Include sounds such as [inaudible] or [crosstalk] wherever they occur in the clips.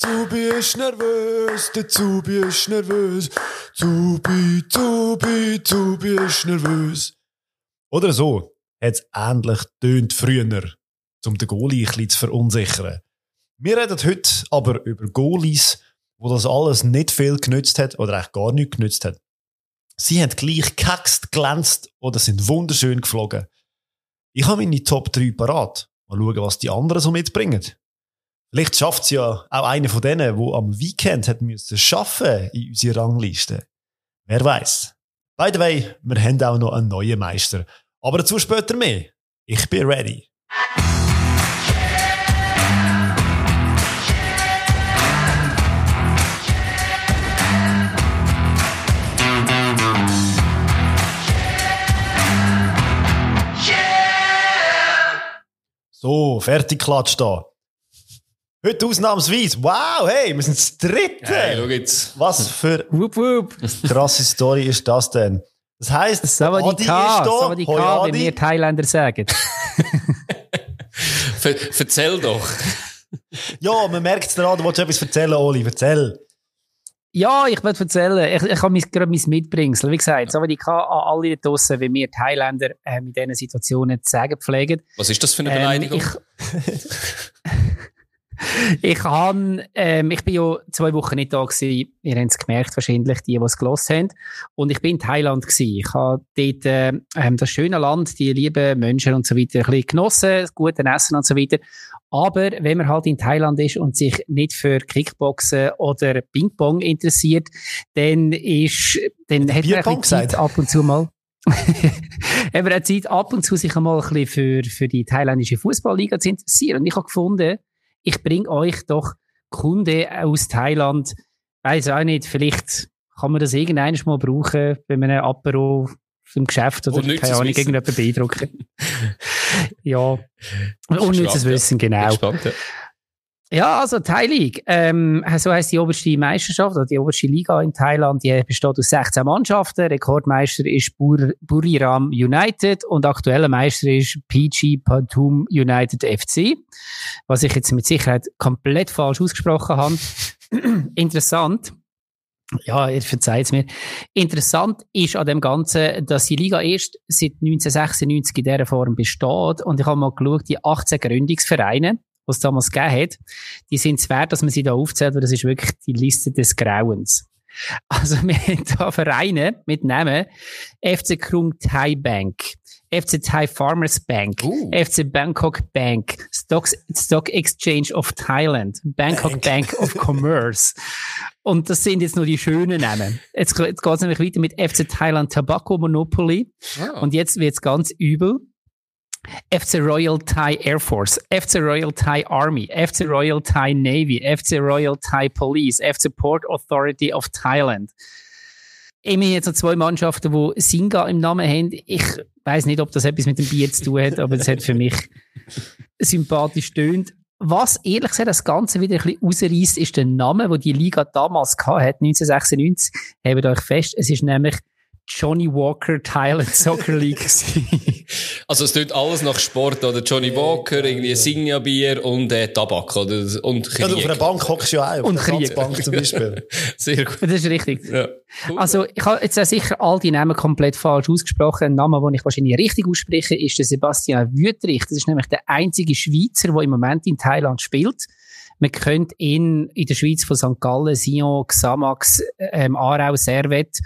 Zubi ist nervös, der Zubi ist nervös. Zubi, Zubi, Zubi ist nervös. Oder so hat es ähnlich tönt früher, um den Goalie ein bisschen zu verunsichern. Wir reden heute aber über Goalies, wo das alles nicht viel genützt hat oder eigentlich gar nichts genützt hat. Sie haben gleich gehaxt, glänzt oder sind wunderschön geflogen. Ich habe meine Top 3 parat. Mal schauen, was die anderen so mitbringen. Vielleicht schafft es ja auch einer von denen, der am Weekend hat müssen schaffen in unserer Rangliste. Wer weiß. By the way, wir haben auch noch einen neuen Meister. Aber dazu später mehr. Ich bin ready. So, fertig klatscht da. Heute ausnahmsweise. Wow, hey, wir sind das dritte. Hey, schau jetzt. Was für Wup, wup. krasse Story ist das denn? Das heisst, Adi Savadika, ist da. Savadika, Hoi, wie Adi. wir Thailänder sagen. [laughs] Ver erzähl doch. Ja, man merkt es daran, du wolltest etwas erzählen, Oli. Erzähl. Ja, ich will erzählen, ich, ich habe mein, gerade mein Mitbringsel. Wie gesagt, Savadika an alle draussen, wie wir Thailänder ähm, in diesen Situationen zu sagen pflegen. Was ist das für eine Ähm, Beleidigung? ich, [laughs] ich, han, ähm, ich bin ja zwei Wochen nicht da gewesen. Ihr habt es gemerkt, wahrscheinlich, die, die es gelost haben. Und ich bin in Thailand gewesen. Ich habe dort äh, ähm, das schöne Land, die lieben Menschen und so weiter, ein bisschen genossen, das gute Essen und so weiter. Aber wenn man halt in Thailand ist und sich nicht für Kickboxen oder Ping-Pong interessiert, dann ist, dann hat man ein Zeit ab und zu mal. [laughs] hat man auch Zeit ab und zu sich einmal ein bisschen für, für die thailändische Fußballliga zu interessieren. Und ich habe gefunden, ich bringe euch doch Kunden aus Thailand. Weiß auch nicht, vielleicht kann man das irgendwann mal brauchen, wenn man ein Apero im Geschäft oder keine Ahnung, irgendjemanden beeindrucken. [laughs] ja, unnützes. Wissen, genau. gespannt, ja. Ja, also Thai League. Ähm, so heisst die oberste Meisterschaft, oder die oberste Liga in Thailand. Die besteht aus 16 Mannschaften. Rekordmeister ist Bur Buriram United und aktueller Meister ist PG Patum United FC. Was ich jetzt mit Sicherheit komplett falsch ausgesprochen habe. [clears throat] Interessant. Ja, ihr verzeiht es mir. Interessant ist an dem Ganzen, dass die Liga erst seit 1996 in dieser Form besteht. Und ich habe mal geschaut, die 18 Gründungsvereine, was es damals gegeben hat, die sind es wert, dass man sie da aufzählt, weil das ist wirklich die Liste des Grauens. [laughs] Also wir haben da Vereine mit Namen FC Krung Thai Bank, FC Thai Farmers Bank, Uh. FC Bangkok Bank, Stocks, Stock Exchange of Thailand, Bangkok Bank, of [laughs] Commerce. Und das sind jetzt nur die schönen Namen. Jetzt, jetzt geht es nämlich weiter mit FC Thailand Tobacco Monopoly. Ah. Und jetzt wird's ganz übel. FC Royal Thai Air Force, FC Royal Thai Army, FC Royal Thai Navy, FC Royal Thai Police, FC Port Authority of Thailand. Immerhin jetzt noch zwei Mannschaften, die Singa im Namen haben. Ich weiß nicht, ob das etwas mit dem Bier zu tun hat, aber es hat für mich sympathisch tönt. Was ehrlich gesagt das Ganze wieder ein bisschen rausreißt, ist der Name, wo die Liga damals gehabt hat, 1996. Hebt euch fest, es ist nämlich Johnny Walker Thailand Soccer League. [laughs] gewesen. Also es tut alles nach Sport, oder? Johnny Walker, irgendwie Signia-Bier und äh, Tabak, oder? Und Ja, du, auf Krieg. einer Bank hockst du ja auch. Und Krieg. Bank zum Beispiel. [laughs] Sehr gut. das ist richtig. Ja. Cool. Also, ich habe jetzt auch sicher all die Namen komplett falsch ausgesprochen. Ein Name, den ich wahrscheinlich richtig ausspreche, ist der Sebastian Wüthrich. Das ist nämlich der einzige Schweizer, der im Moment in Thailand spielt. Man könnte ihn in der Schweiz von St. Gallen, Sion, Xamax, ähm, Aarau, Servet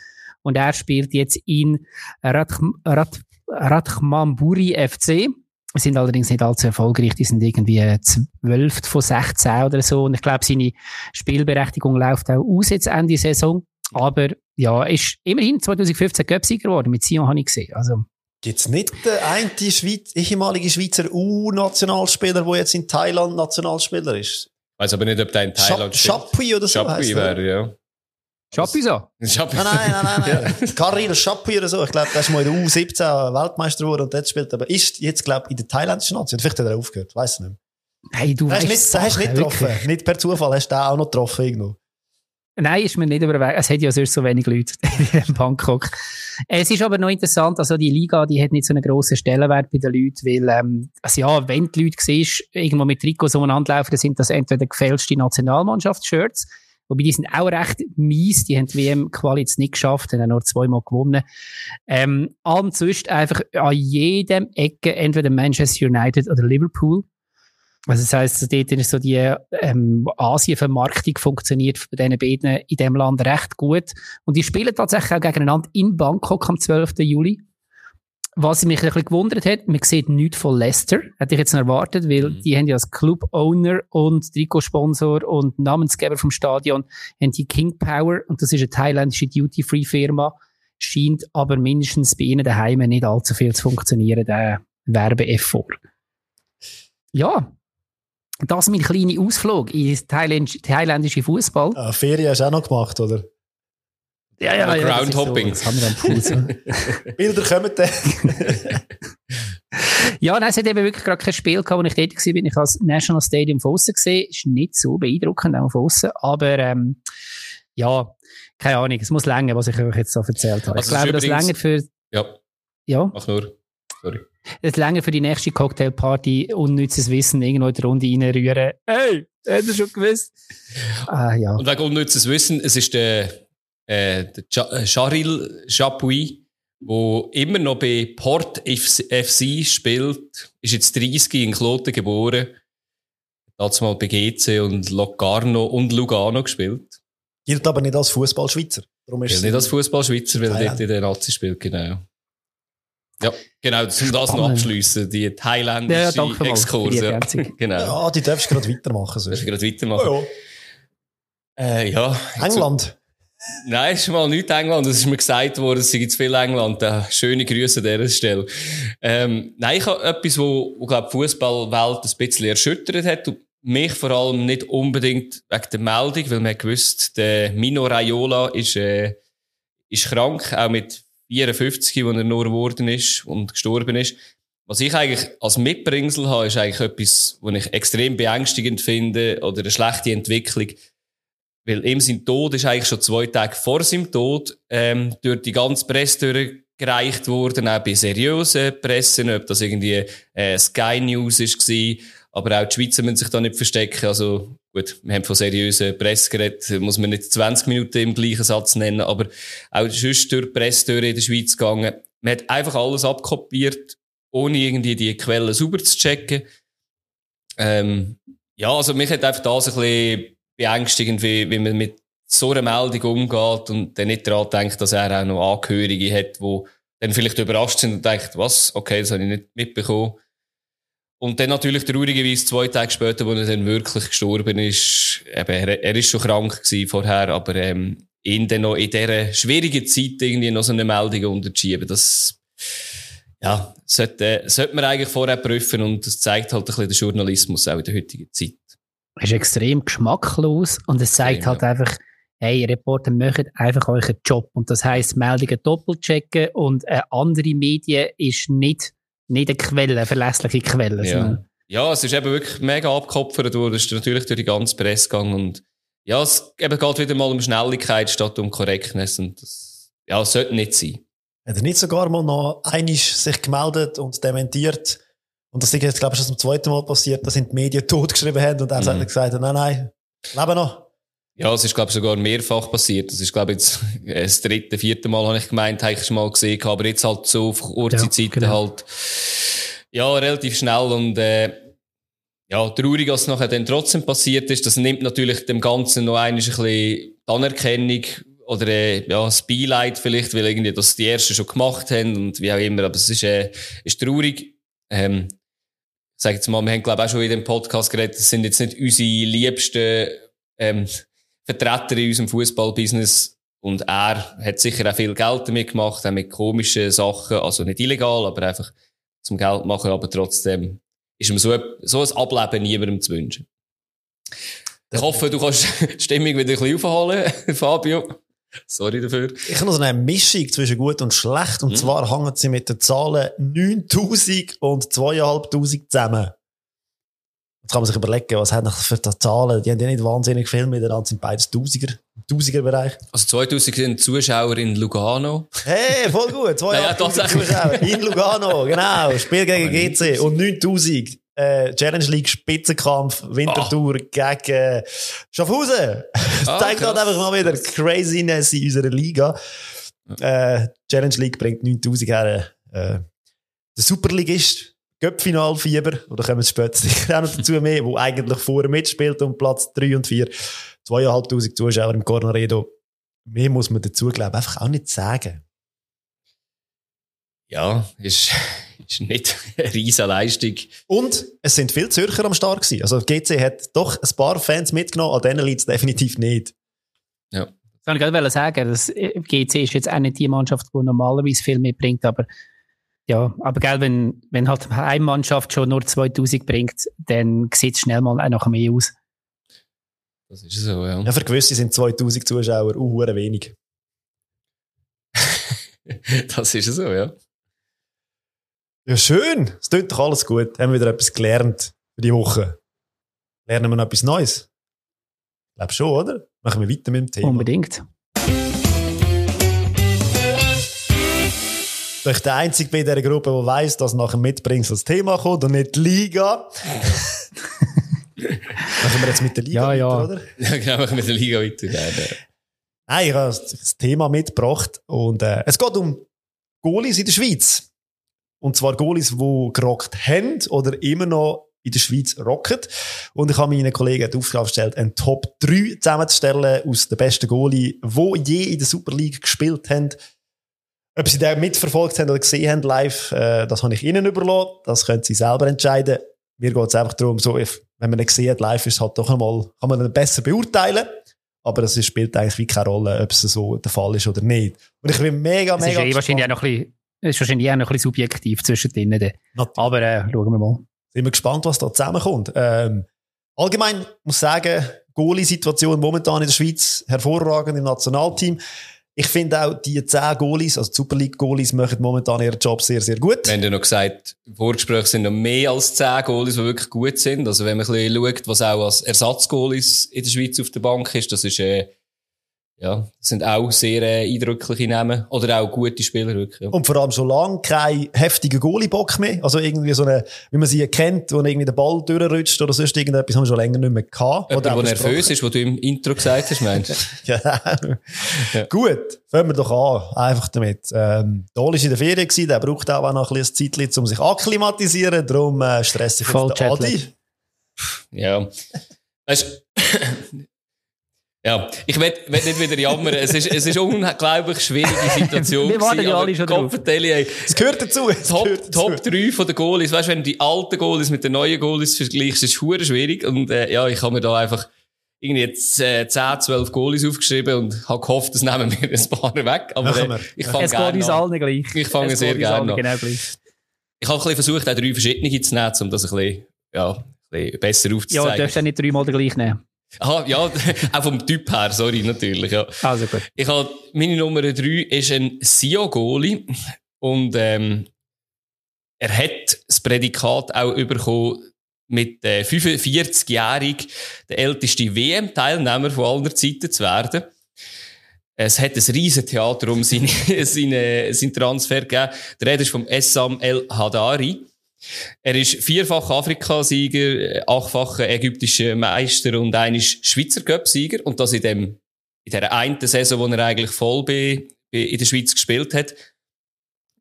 und er spielt jetzt in Radch- Rad- Radchmamburi FC. Sind allerdings nicht allzu erfolgreich. Die sind irgendwie 12 von 16 oder so. Und ich glaube, seine Spielberechtigung läuft auch aus jetzt Ende Saison. Aber ja, ist immerhin 2015 Göpsieger geworden. Mit Sion habe ich gesehen. Also, Gibt's nicht den einen Schweiz ehemalige Schweizer U-Nationalspieler, der jetzt in Thailand Nationalspieler ist? weiß aber nicht, ob der in Thailand Schap Chapuis oder so er. wäre, ja. Chapuisa. Chapuis. Nein, nein, nein, nein, nein. [laughs] Karil Chapuis oder so. Ich glaube, der ist mal in der U17 Weltmeister geworden und dort spielt. Aber ist jetzt, glaube ich, in der thailändischen Nation. Vielleicht hat er aufgehört. Weiß nicht mehr. Hey, du hast nicht, den hast nicht Sachen, getroffen. wirklich. Nicht per Zufall. Hast du den auch noch getroffen irgendwo. Nein, ist mir nicht überwegt. Es hat ja sonst so wenig Leute [laughs] in Bangkok. Es ist aber noch interessant, also die Liga, die hat nicht so einen grossen Stellenwert bei den Leuten, weil, ähm, also ja, wenn die Leute siehst, irgendwo mit Trikots umeinander laufen, dann sind das entweder gefälschte Nationalmannschaftsshirts, wobei die sind auch recht mies, die haben die WM-Quali jetzt nicht geschafft, haben nur zweimal gewonnen. Ähm, ansonsten einfach an jedem Ecke entweder Manchester United oder Liverpool. Also das heisst, dort ist so die ähm, Asien-Vermarktung funktioniert bei diesen beiden in diesem Land recht gut. Und die spielen tatsächlich auch gegeneinander in Bangkok am 12. Juli. Was mich ein bisschen gewundert hat, man sieht nichts von Leicester. Hätte ich jetzt noch erwartet, weil mhm. die haben ja als Club-Owner und Trikotsponsor und Namensgeber vom Stadion haben die King Power und das ist eine thailändische Duty-Free-Firma. Scheint aber mindestens bei ihnen daheim nicht allzu viel zu funktionieren, der Werbeeffort. Ja, das mein kleiner Ausflug in Thailänd thailändische Fußball. Ah, Ferien hast du auch noch gemacht, oder? Ja, ja, ja. Groundhopping. So, das haben wir am Fuß. [laughs] Bilder kommen dann. [laughs] ja, nein, es hat eben wirklich gerade kein Spiel gehabt, wo ich tätig war. Ich habe das National Stadium von außen gesehen. Ist nicht so beeindruckend, auch von außen. Aber, ähm, ja, keine Ahnung. Es muss länger, was ich euch jetzt so erzählt habe. Also ich glaube, das länger für. Ja. Ja. Mach nur. Sorry. Es länger für die nächste Cocktailparty unnützes Wissen irgendwo in die Runde reinrühren. Hey, hättest du schon gewusst? Ah, ja. Und wegen unnützes Wissen, es ist der, äh, der äh, Charil Chapuis, der immer noch bei Port FC spielt, ist jetzt 30 in Kloten geboren. Hat mal bei GC und Locarno und Lugano gespielt. Gilt aber nicht als Fußballschweizer. Darum ist nicht als Fußballschweizer, weil er dort in der Nazi spielt, genau. Ja, genau, um das noch abschliessen, die thailändische ja, ja, Exkurse. Ja. [laughs] genau. Ja, die darfst du gerade weitermachen. So. Darfst du gerade weitermachen. Oh, ja. Äh, ja. England. Nein, ist mal nicht England. Es ist mir gesagt worden, es sei zu viel England. Äh, schöne Grüße an dieser Stelle. Ähm, nein, ich habe etwas, wo, wo glaube die Fußballwelt ein bisschen erschüttert hat. Und mich vor allem nicht unbedingt wegen der Meldung, weil man gewusst, der Mino Raiola ist, äh, ist krank, auch mit 54, wo er nur geworden ist und gestorben ist. Was ich eigentlich als Mitbringsel habe, ist eigentlich etwas, was ich extrem beängstigend finde oder eine schlechte Entwicklung. Weil ihm sein Tod ist eigentlich schon zwei Tage vor seinem Tod ähm, durch die ganze Presse durchgereicht worden, auch bei seriösen Pressen, ob das irgendwie äh, Sky News war, aber auch die Schweizer müssen sich da nicht verstecken. Also gut, wir haben von seriösen Presse geredet, muss man nicht 20 Minuten im gleichen Satz nennen, aber auch sonst durch die Presse in der Schweiz gegangen. Man hat einfach alles abkopiert, ohne irgendwie die Quellen sauber zu checken. Ähm, ja, also mich hat einfach das ein bisschen beängstigend, wie, wie man mit so einer Meldung umgeht und dann nicht daran denkt, dass er auch noch Angehörige hat, die dann vielleicht überrascht sind und denkt, was, okay, das habe ich nicht mitbekommen. Und dann natürlich traurigerweise zwei Tage später, wo er dann wirklich gestorben ist, eben, er, er ist schon krank gewesen vorher, aber ähm, ihn dann noch in dieser schwierigen Zeit irgendwie noch so eine Meldung unterschieben, das ja, sollte, sollte man eigentlich vorher prüfen und das zeigt halt ein bisschen den Journalismus auch in der heutigen Zeit. Es ist extrem geschmacklos und es zeigt extrem, halt ja. einfach, hey, Reporter machen einfach euren Job und das heisst, Meldungen doppelchecken und äh, andere Medien ist nicht nicht eine Quelle, eine verlässliche Quelle. Ja. ja, es ist eben wirklich mega abgekopfert worden. Es ist natürlich durch die ganze Presse gegangen und ja, es eben geht wieder mal um Schnelligkeit statt um Korrektness und das, ja, es sollte nicht sein. Hat er nicht sogar mal noch einig sich gemeldet und dementiert? Und das ist jetzt, glaube ich, schon zum zweiten Mal passiert, dass ihn die Medien [laughs] totgeschrieben haben und er mhm. hat gesagt, nein, nein, leben noch. Ja, es ist, glaube ich, sogar mehrfach passiert. Das ist, glaube ich, jetzt [laughs] das dritte, vierte Mal, habe ich gemeint, habe ich schon mal gesehen, aber jetzt halt so auf kurze ja, Zeit genau. halt, ja, relativ schnell und, äh, ja, traurig, was nachher dann trotzdem passiert ist. Das nimmt natürlich dem Ganzen noch ein bisschen die Anerkennung oder, äh, ja, das Beileid vielleicht, weil irgendwie das die Ersten schon gemacht haben und wie auch immer. Aber es ist, äh, ist traurig. Ähm, sage jetzt mal, wir haben, glaube ich, auch schon in dem Podcast geredet, das sind jetzt nicht unsere liebsten, ähm, Vertreter in unserem Fußballbusiness und er hat sicher auch viel Geld damit gemacht, auch mit komischen Sachen, also nicht illegal, aber einfach zum Geld machen, aber trotzdem ist ihm so, so ein Ableben niemandem zu wünschen. Ich hoffe, du kannst [laughs] die Stimmung wieder ein bisschen aufholen, [laughs] Fabio. Sorry dafür. Ich habe noch so eine Mischung zwischen gut und schlecht. Und mhm. zwar hängen sie mit den Zahlen 9000 und 2500 zusammen. Jetzt kann man sich überlegen, was hat noch für die Zahlen? Die haben ja nicht wahnsinnig viel miteinander, sind beides Tausiger. 1000er-Bereich. Also 2000 sind Zuschauer in Lugano. Hey, voll gut. [laughs] 2000 Zuschauer in Lugano, genau. Spiel gegen GC. Und 9000 äh, Challenge League Spitzenkampf, Wintertour oh. gegen Schaffhausen. Das [laughs] ah, zeigt halt einfach mal wieder Craziness in unserer Liga. Äh, Challenge League bringt 9000 her. Äh, der Superligist, Göppfinalfieber, oder kommen wir später [laughs] sicher auch noch dazu mehr, wo eigentlich vorher mitspielt um Platz 3 und 4. Zweieinhalbtausend Zuschauer im Cornaredo. Mehr muss man dazu, glaube ich, einfach auch nicht sagen. Ja, ist, [laughs] ist nicht eine riesige Leistung. Und es sind viele Zürcher am Start gewesen. Also GC hat doch ein paar Fans mitgenommen, an denen liegt es definitiv nicht. Ja. Ich kann gerade sagen, dass GC ist jetzt auch nicht die Mannschaft, die normalerweise viel mitbringt, aber ja, aber gell, wenn, wenn halt eine Mannschaft schon nur 2000 bringt, dann sieht es schnell mal auch noch mehr aus. Das ist so, ja. Ja, für gewisse sind 2000 Zuschauer auch wenig. [laughs] das ist so, ja. Ja, schön. Es tut doch alles gut. Haben wir wieder etwas gelernt für die Woche. Lernen wir noch etwas Neues? Ich glaube schon, oder? Machen wir weiter mit dem Thema. Unbedingt. Du bist der Einzige bei dieser Gruppe, der weiss, dass nach dem Mitbringsel das Thema kommt und nicht die Liga. [laughs] machen wir jetzt mit der Liga ja, weiter, oder? [laughs] Ja, genau, machen wir mit der Liga weiter. Nein, ich habe das Thema mitgebracht und äh, es geht um Goalies in der Schweiz. Und zwar Goalies, die gerockt haben oder immer noch in der Schweiz rocken. Und ich habe meinen Kollegen die Aufgabe gestellt, einen Top 3 zusammenzustellen aus den besten Goalie, die je in der Super League gespielt haben. Ob sie den mitverfolgt haben oder gesehen haben live, äh, das habe ich ihnen überlassen. Das können sie selber entscheiden. Mir geht es einfach darum, so, wenn man ihn gesehen hat live, ist es halt doch einmal, kann man ihn besser beurteilen. Aber es spielt eigentlich wie keine Rolle, ob es so der Fall ist oder nicht. Und ich bin mega, mega. Es ist eh wahrscheinlich auch noch ein bisschen ist wahrscheinlich auch noch ein bisschen subjektiv zwischen denen. Aber äh, schauen wir mal. Sind wir gespannt, was da zusammenkommt. Ähm, allgemein muss ich sagen, Goalie-Situation momentan in der Schweiz hervorragend im Nationalteam. Ich finde auch, die 10 Goalies, also Super League Goalies, machen momentan ihren Job sehr, sehr gut. Wir haben ja noch gesagt, Vorgespräche sind noch mehr als 10 Goalies, die wirklich gut sind. Also wenn man ein bisschen schaut, was auch als Ersatzgoalies in der Schweiz auf der Bank ist, das ist, äh, ja, das sind auch sehr äh, eindrückliche Namen. Oder auch gute Spieler, wirklich. Ja. Und vor allem schon lange kein heftiger Goalie-Bock mehr. Also irgendwie so eine, wie man sie kennt, wo irgendwie der Ball durchrutscht oder sonst irgendetwas, haben wir schon länger nicht mehr gehabt. Jemand, oder der nervös ist, was du im Intro gesagt hast, meinst du? [laughs] ja. Gut, fangen wir doch an. Einfach damit. Ähm, Dol ist in der Ferien gewesen, der braucht auch noch ein bisschen Zeit, um sich akklimatisieren. Darum äh, stresst sich jetzt Adi. Ja. Weißt, ja, ich will, will nicht wieder jammern. es ist, es ist unglaublich schwierige Situation. [laughs] Wir warten ja alle schon drauf. Es gehört dazu. Es Top, gehört dazu. Top 3 von den Goalies. Weißt du, wenn du die alten Goalies mit den neuen Goalies vergleichst, ist es schwierig. Und, äh, ja, ich habe mir da einfach irgendwie jetzt, äh, 10, 12 Goalies aufgeschrieben und habe gehofft, das nehmen wir ein paar weg. Aber, äh, ich fange gerne Es geht uns allen gleich. Ich fange sehr gerne an. Genau gleich. Ich habe ein bisschen versucht, auch drei verschiedene zu nehmen, um das ein bisschen, ja, ein bisschen besser aufzuzeigen. Ja, du darfst ja nicht dreimal den gleich nehmen. [laughs] Aha, ja, [laughs] auch vom Typ her, sorry, natürlich, ja. Also gut. Ich habe, meine Nummer drei ist ein Sio-Goli. Und, ähm, er hat das Prädikat auch bekommen, mit äh, 45-jährig der älteste WM-Teilnehmer von aller Zeiten zu werden. Es hat ein riesen Theater um seine, [laughs] seine, seinen Transfer gegeben. Der Rede ist vom Essam El Hadari. Er ist vierfach Afrikasieger, achtfacher ägyptischer Meister und ein Schweizer Cup-Sieger. Und das in dem, in der einen Saison, wo er eigentlich voll in der Schweiz gespielt hat.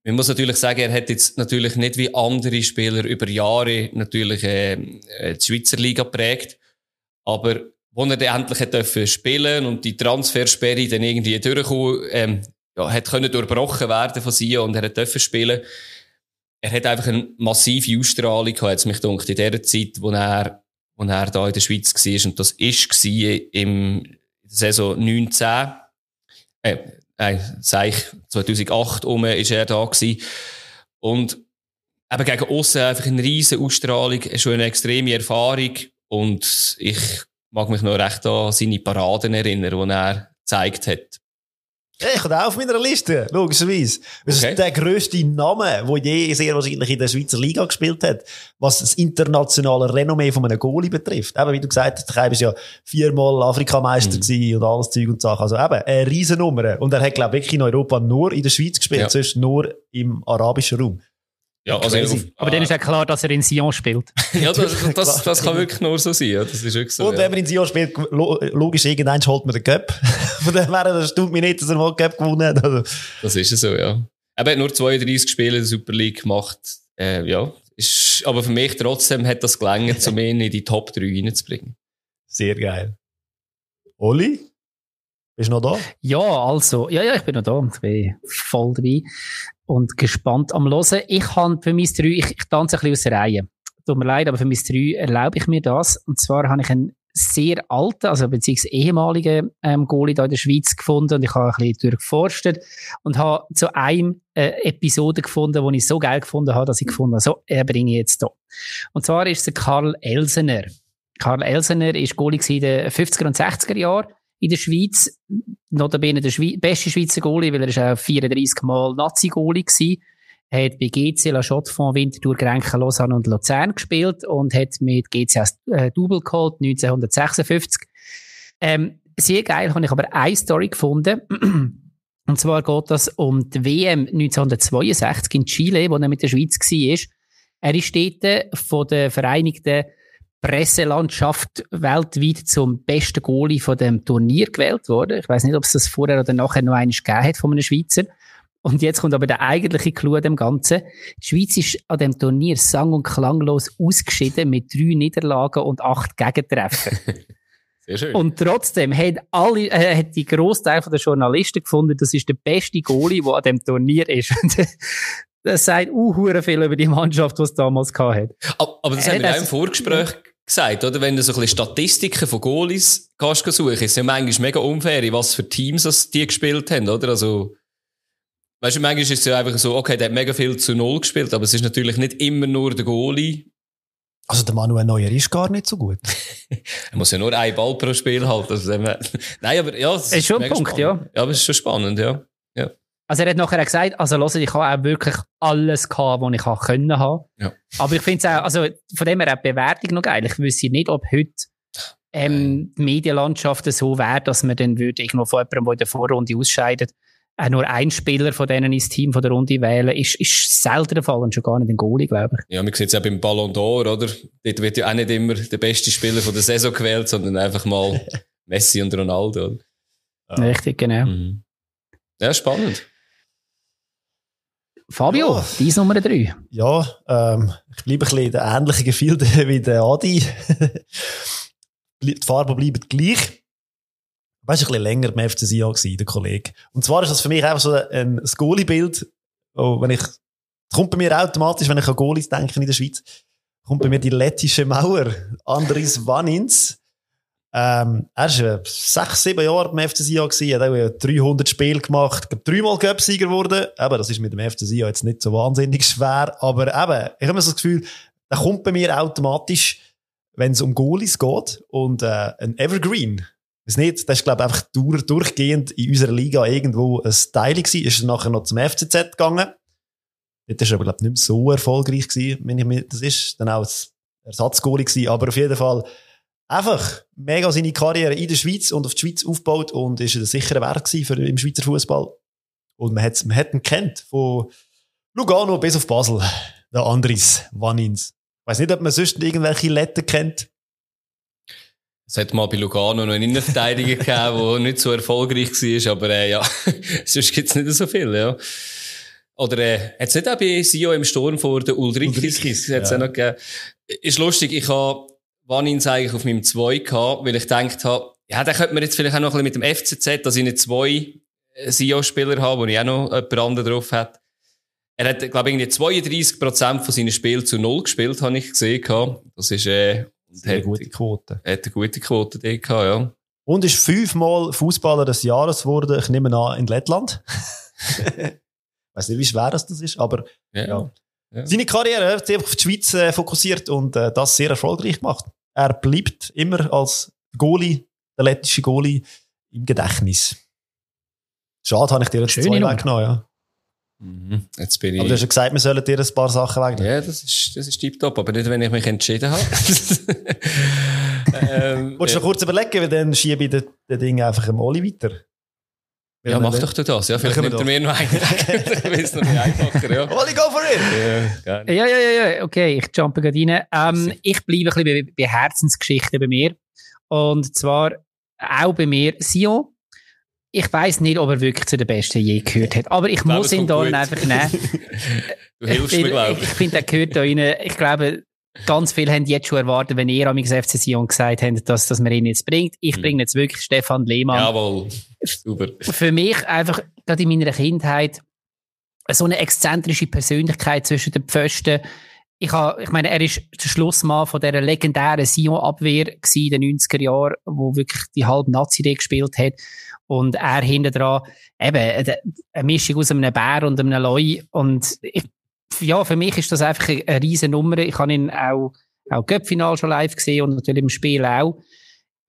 Man muss natürlich sagen, er hat jetzt natürlich nicht wie andere Spieler über Jahre natürlich äh, äh die Schweizer Liga prägt. Aber wo er dann endlich hat dürfen spielen und die Transfersperre dann irgendwie durchkommen, ähm, ja, hat können durchbrochen werden von sie und er hat dürfen spielen er hat einfach eine massive Ausstrahlung gehabt, jetzt mich gedacht, in der Zeit, wo er, wo er da in der Schweiz war. Und das ist im Saison 19, äh, äh, sag ich, 2008 um ist er da gewesen. Und eben gegen aussen einfach eine riesige Ausstrahlung, schon eine extreme Erfahrung. Und ich mag mich noch recht an seine Paraden erinnern, die er gezeigt hat. Ich habe auf meiner Liste, logischerweise. Das okay. ist der grösste Name, der je sehr wahrscheinlich in der Schweizer Liga gespielt hat, was das internationale Renommee von einem Goalie betrifft. Eben, wie du gesagt hast, der ist ja viermal Afrikameister mhm. und alles Zeug und Sachen. Also eben, eine Riesennummer. Und er hat, glaube ich, wirklich in Europa nur in der Schweiz gespielt, ja. sonst nur im arabischen Raum. Ja, also auf, aber dann ist ja klar, dass er in Sion spielt. [laughs] ja, das, das, [laughs] das kann wirklich nur so sein. Ja. Das ist wirklich so, Und wenn man in Sion spielt, logisch, irgendwann holt man den Cup. [laughs] Von dem her, das stimmt mir nicht, dass er mal den Cup gewonnen hat. Also. Das ist so, ja. Er hat nur 32 Spiele in der Super League gemacht. Äh, ja, ist, aber für mich trotzdem hat das gelangt, um ihn in die Top 3 reinzubringen. Sehr geil. Oli? Bist du noch da? Ja, also, ja, ja, ich bin noch da. Ich bin voll dabei und gespannt am Hören. Ich habe für mein drei, ich, ich tanze ein bisschen aus der Reihe. Tut mir leid, aber für mein drei erlaube ich mir das. Und zwar habe ich einen sehr alten, also beziehungsweise ehemaligen ähm, Goalie da in der Schweiz gefunden und ich habe ein bisschen durchgeforstet und habe zu einem äh, Episode gefunden, die ich so geil gefunden habe, dass ich gefunden habe, so, er bringe ich jetzt hier. Und zwar ist es Karl Elsener. Karl Elsener ist Goalie in den 50er und 60er Jahren in der Schweiz. Notabene der Schwe beste Schweizer Goalie, weil er ist auch 34 Mal Nazi-Goalie gewesen. Er hat bei GC La Chaux-de-Fonds, Winterthur, Grenchen, Lausanne und Luzern gespielt und hat mit GC als äh, Double geholt, 1956. Ähm, sehr geil, habe ich aber eine Story gefunden. [clears throat] Und zwar geht das um die WM 1962 in Chile, wo er mit der Schweiz war. Er ist dort von den Vereinigten Presselandschaft weltweit zum besten Goalie von dem Turnier gewählt worden. Ich weiß nicht, ob es das vorher oder nachher noch eines gegeben hat von einem Schweizer. Und jetzt kommt aber der eigentliche Clou dem Ganzen. Die Schweiz ist an dem Turnier sang- und klanglos ausgeschieden mit drei Niederlagen und acht Gegentreffen. [laughs] Sehr schön. Und trotzdem hat alle, äh, hat die Großteil der Journalisten gefunden, das ist der beste Goalie, der an dem Turnier ist. [laughs] das sagt uh, viel über die Mannschaft, die es damals hatte. Aber, aber das äh, haben wir auch im Vorgespräch gesagt, oder? Wenn du so ein bisschen Statistiken von Goalies kannst suchen, ist es ja manchmal mega unfair, in was für Teams das die gespielt haben, oder? Also, weißt du, manchmal ist es ja einfach so, okay, der hat mega viel zu Null gespielt, aber es ist natürlich nicht immer nur der Goalie. Also der Manuel Neuer ist gar nicht so gut. [laughs] er muss ja nur einen Ball pro Spiel halten. Also, nein, aber ja, es ist, ist schon ein Punkt, spannend. ja. Ja, aber es ist schon spannend, ja. ja. Also er hat nachher gesagt, also hört, ich habe auch wirklich alles gehabt, was ich haben können haben. Ja. Aber ich finde es auch, also von dem her auch die Bewertung noch geil. Ich wüsste nicht, ob heute ähm, die Medienlandschaft so wäre, dass man dann würde irgendwo von jemandem, der in der Vorrunde ausscheidet, auch nur ein Spieler von denen ins Team von der Runde wählen, ist, ist selten der Fall und schon gar nicht den Goalie, glaube ich. Ja, man sieht es auch beim Ballon d'Or, oder? Dort wird ja auch nicht immer der beste Spieler von der Saison gewählt, sondern einfach mal [laughs] Messi und Ronaldo. Ja. Richtig, genau. Mhm. Ja, spannend. Fabio, ja. dein Nummer drei. Ja, ähm, ich bleibe ein bisschen in der ähnlichen Gefilde [laughs] wie der Adi. die Farben bleiben gleich. Weißt du, ein bisschen länger beim FCC gewesen, der Kollege. Und zwar ist das für mich einfach so ein, ein Goalie-Bild, oh, wenn ich, kommt bei mir automatisch, wenn ich an Goalies denke in der Schweiz, kommt bei mir die lettische Mauer, Andris Vanins. Ähm, er war äh, sechs, sieben Jahre beim FC Sion, hat auch 300 Spiele gemacht, dreimal Cup-Sieger geworden. Eben, das ist mit dem FC Sion jetzt nicht so wahnsinnig schwer, aber eben, ich habe so das Gefühl, der kommt bei mir automatisch, wenn es um Goalies geht und äh, ein Evergreen. Ist nicht, das ist, glaube ich, einfach durch, durchgehend in unserer Liga irgendwo ein Teil gewesen, ist nachher noch zum FCZ gegangen. Dort ist er aber, glaube ich, nicht mehr so erfolgreich gewesen, wenn ich mir, das ist dann auch als Ersatzgoalie gewesen, aber auf jeden Fall, einfach mega seine Karriere in der Schweiz und auf die Schweiz aufgebaut und ist ein sicherer Wert für im Schweizer Fußball. Und man hat, man hat ihn kennt von Lugano bis auf Basel. Der Andris Vanins. Ich weiß nicht, ob man sonst irgendwelche Letten kennt. Es hat mal bei Lugano noch einen Innenverteidiger [laughs] gegeben, der nicht so erfolgreich war, aber äh, ja, [laughs] sonst gibt es nicht so viel, ja. Oder äh, hat es nicht auch bei Sio im Sturm vor der Ulrikis, Ulrikis ja. noch gegeben? Ist lustig, ich habe Vanins eigentlich auf meinem 2 gehabt, weil ich gedacht habe, ja, da könnte man jetzt vielleicht auch noch ein bisschen mit dem FCZ, dass ich nicht zwei äh, SEO-Spieler habe, wo ich auch noch jemand anderen drauf hat. Er hat, glaube ich, irgendwie 32 von seinen Spielen zu Null gespielt, habe ich gesehen. Das ist, äh, eine gute Quote. Hat eine gute Quote gehabt, ja. Und ist fünfmal Fußballer des Jahres geworden, ich nehme an, in Lettland. ich [laughs] weiß nicht, wie schwer das ist, aber ja. ja. ja. Seine Karriere hat sich auf die Schweiz äh, fokussiert und äh, das sehr erfolgreich gemacht. Er bleibt immer als Goalie, der lettische Goalie, im Gedächtnis. Schade, habe ich dir jetzt Schöne zwei Nummer. weggenommen, ja. Mhm. Jetzt bin ich. Aber du hast ja gesagt, wir sollen dir ein paar Sachen wegnehmen. ja, das ist, das ist tiptop, aber nicht, wenn ich mich entschieden habe. [laughs] [laughs] ähm, Wolltest du noch kurz überlegen, weil dann schiebe ich den, den Ding einfach im Oli weiter. Ja, mach doch du das. Ja, vielleicht nimmt er mir noch einen. [laughs] Dann wird es noch einfacher, ja. Oli, go for it! ja. Ja, ja, ja, ja, okay, ich jumpe gerade rein. Ähm, ich bleibe ein bisschen bei, bei Herzensgeschichten bei mir. Und zwar auch bei mir Sion. Ich weiß nicht, ob er wirklich zu den Besten je gehört hat, aber ich, glaube, muss ihn da einfach nehmen. [laughs] Du hilfst ich, mir, glaube ich. ich. Ich finde, er gehört da rein. Ich glaube, ganz viele haben jetzt schon erwartet, wenn ihr am FC Sion gesagt habt, dass, dass man ihn jetzt bringt. Ich Mhm. bringe jetzt wirklich Stefan Lehmann. Jawohl. Super. für mich einfach gerade in meiner Kindheit so eine exzentrische Persönlichkeit zwischen den Pfosten. Ich, ha, ich meine, er ist der Schlussmann von dieser legendären Sion-Abwehr in den 90er Jahren, wo wirklich die halbe Nazi gespielt hat. Und er hinten dran, eben, eine eine Mischung aus einem Bär und einem Loi. Und ich, ja, für mich ist das einfach eine, riesen Nummer. Ich habe ihn auch, auch Göppfinal schon live gesehen und natürlich im Spiel auch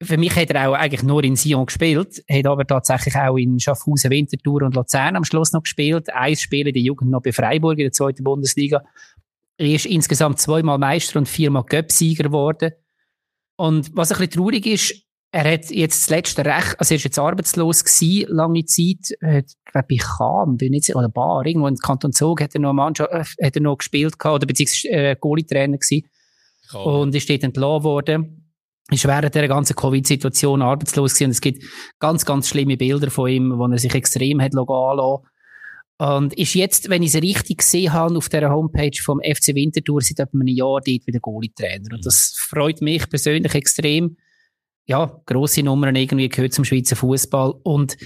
für mich hat er auch eigentlich nur in Sion gespielt, hat aber tatsächlich auch in Schaffhausen, Winterthur und Luzern am Schluss noch gespielt. Ein Spiel in der Jugend noch bei Freiburg in der zweiten Bundesliga. Er ist insgesamt zweimal Meister und viermal Göppsieger geworden. Und was ein bisschen traurig ist, er hat jetzt das letzte Recht, also er ist jetzt arbeitslos gewesen, lange Zeit, hat, glaube ich, Cham, bin nicht sicher, oder Bar, irgendwo in Kanton Zug hat er noch, Mannschaft, äh, hat er noch gespielt gehabt, oder beziehungsweise äh, Goalie-Trainer gewesen und ist dort entlassen worden. Ist während der ganzen Covid-Situation arbeitslos gewesen. Und es gibt ganz, ganz schlimme Bilder von ihm, wo er sich extrem hat gehen lassen. Und ist jetzt, wenn ich es richtig gesehen habe, auf der Homepage vom FC Winterthur seit etwa einem Jahr dort wieder Goalie-Trainer. Und das freut mich persönlich extrem. Ja, grosse Nummern irgendwie gehört zum Schweizer Fußball. Und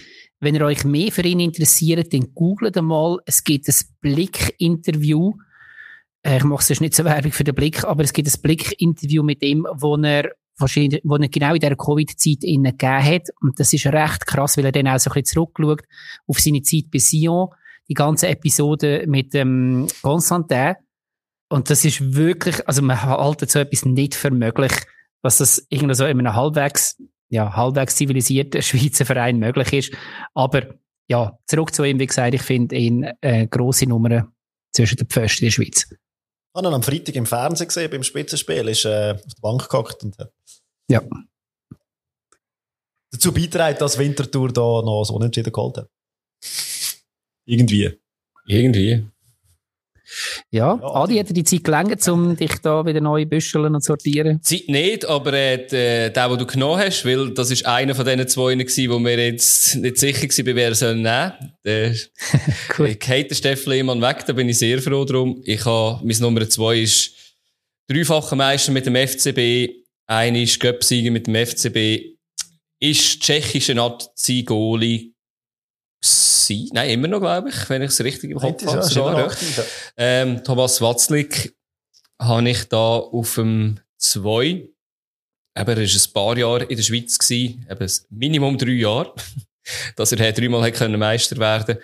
wenn ihr euch mehr für ihn interessiert, dann googelt mal. Es gibt ein Blick-Interview. Äh, Ich mache sonst nicht so Werbung für den Blick, aber es gibt ein Blick-Interview mit ihm, wo er wahrscheinlich, wo er genau in dieser Covid-Zeit innen gegeben hat. Und das ist recht krass, weil er dann auch so ein bisschen zurückschaut auf seine Zeit bei Sion, die ganze Episode mit ähm, Constantin. Und das ist wirklich, also man haltet so etwas nicht für möglich, was das irgendwie so in einem halbwegs, ja, halbwegs zivilisierten [laughs] Schweizer Verein möglich ist. Aber ja, zurück zu ihm, wie gesagt, ich finde ihn äh, grosse Nummer zwischen den Pfosten in der Schweiz. Ich habe ihn am Freitag im Fernsehen gesehen, beim Spitzenspiel, ist äh, auf der Bank gehockt und hat Ja. dazu beitragen, dass Winterthur da noch so unentschieden geholt hat. Irgendwie. Irgendwie. Ja, Ja, Adi hat dir die Zeit gelangt, um dich da wieder neu büscheln und sortieren. Zeit nicht, aber äh, der, der, den du genommen hast, weil das ist einer von diesen zwei gewesen, wo wir jetzt nicht sicher waren, wer er soll nehmen Der [laughs] Cool. Ich hate den Steffen Lehmann weg, da bin ich sehr froh drum. Ich habe, mein Nummer zwei ist dreifacher Meister mit dem FCB, einer ist Göpsieger mit dem FCB, ist tschechischer Nazi-Goalie gewesen. Nein, immer noch, glaube ich, wenn ich es richtig im Kopf habe. ja. Ähm, Thomas Watzlik habe ich da auf dem 2. Eben, er war ein paar Jahre in der Schweiz, gewesen, eben Minimum drei Jahre, [laughs] dass er dreimal können Meister werden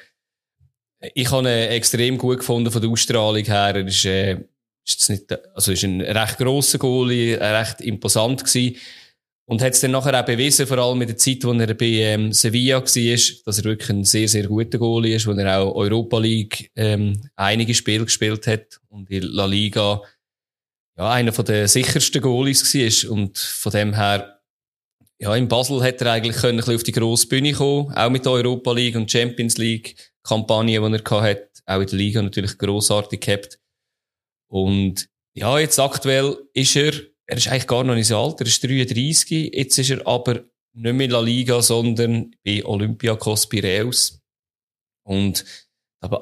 Ich habe ihn extrem gut gefunden von der Ausstrahlung her. Er ist, äh, ist nicht, also ist ein recht grosser Goalie, recht imposant gewesen. Und hat es dann nachher auch bewiesen, vor allem in der Zeit, wo er bei ähm, Sevilla war, dass er wirklich ein sehr, sehr guter Goalie ist, wo er auch Europa League ähm, einige Spiele gespielt hat und in La Liga ja, einer der sichersten Goalies war. Und von dem her, ja, in Basel hätte er eigentlich können ein bisschen auf die grosse Bühne kommen, auch mit der Europa League und Champions League Kampagne, die er gehabt hat, auch in der Liga natürlich grossartig gehabt. Und ja, jetzt aktuell ist er, er ist eigentlich gar noch nicht so alt, er ist 33, jetzt ist er aber nicht mehr in La Liga, sondern bei Olympiakos Piraeus. Und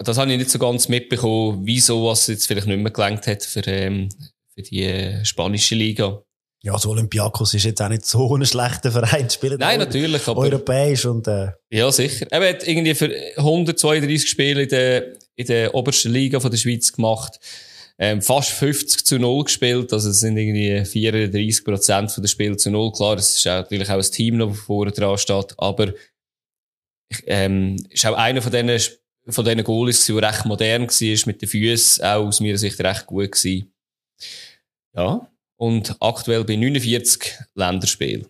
das habe ich nicht so ganz mitbekommen, wieso was jetzt vielleicht nicht mehr gelangt hat für, ähm, für die äh, spanische Liga. Ja, so Olympiakos ist jetzt auch nicht so ein schlechter Verein. Spielen Nein, natürlich, aber Europäisch und, äh, ja, sicher. Er hat irgendwie für 132 Spiele in der, in der obersten Liga von der Schweiz gemacht. Ähm, fast 50 zu 0 gespielt, also es sind irgendwie 34 Prozent von der Spiel zu 0. Klar, es ist auch natürlich auch ein Team, das vorne dran steht, aber ähm, ist auch einer von diesen, von diesen Goalies, der recht modern war, mit den Füßen auch aus meiner Sicht recht gut gewesen. Ja. Und aktuell bei 49 Länderspielen.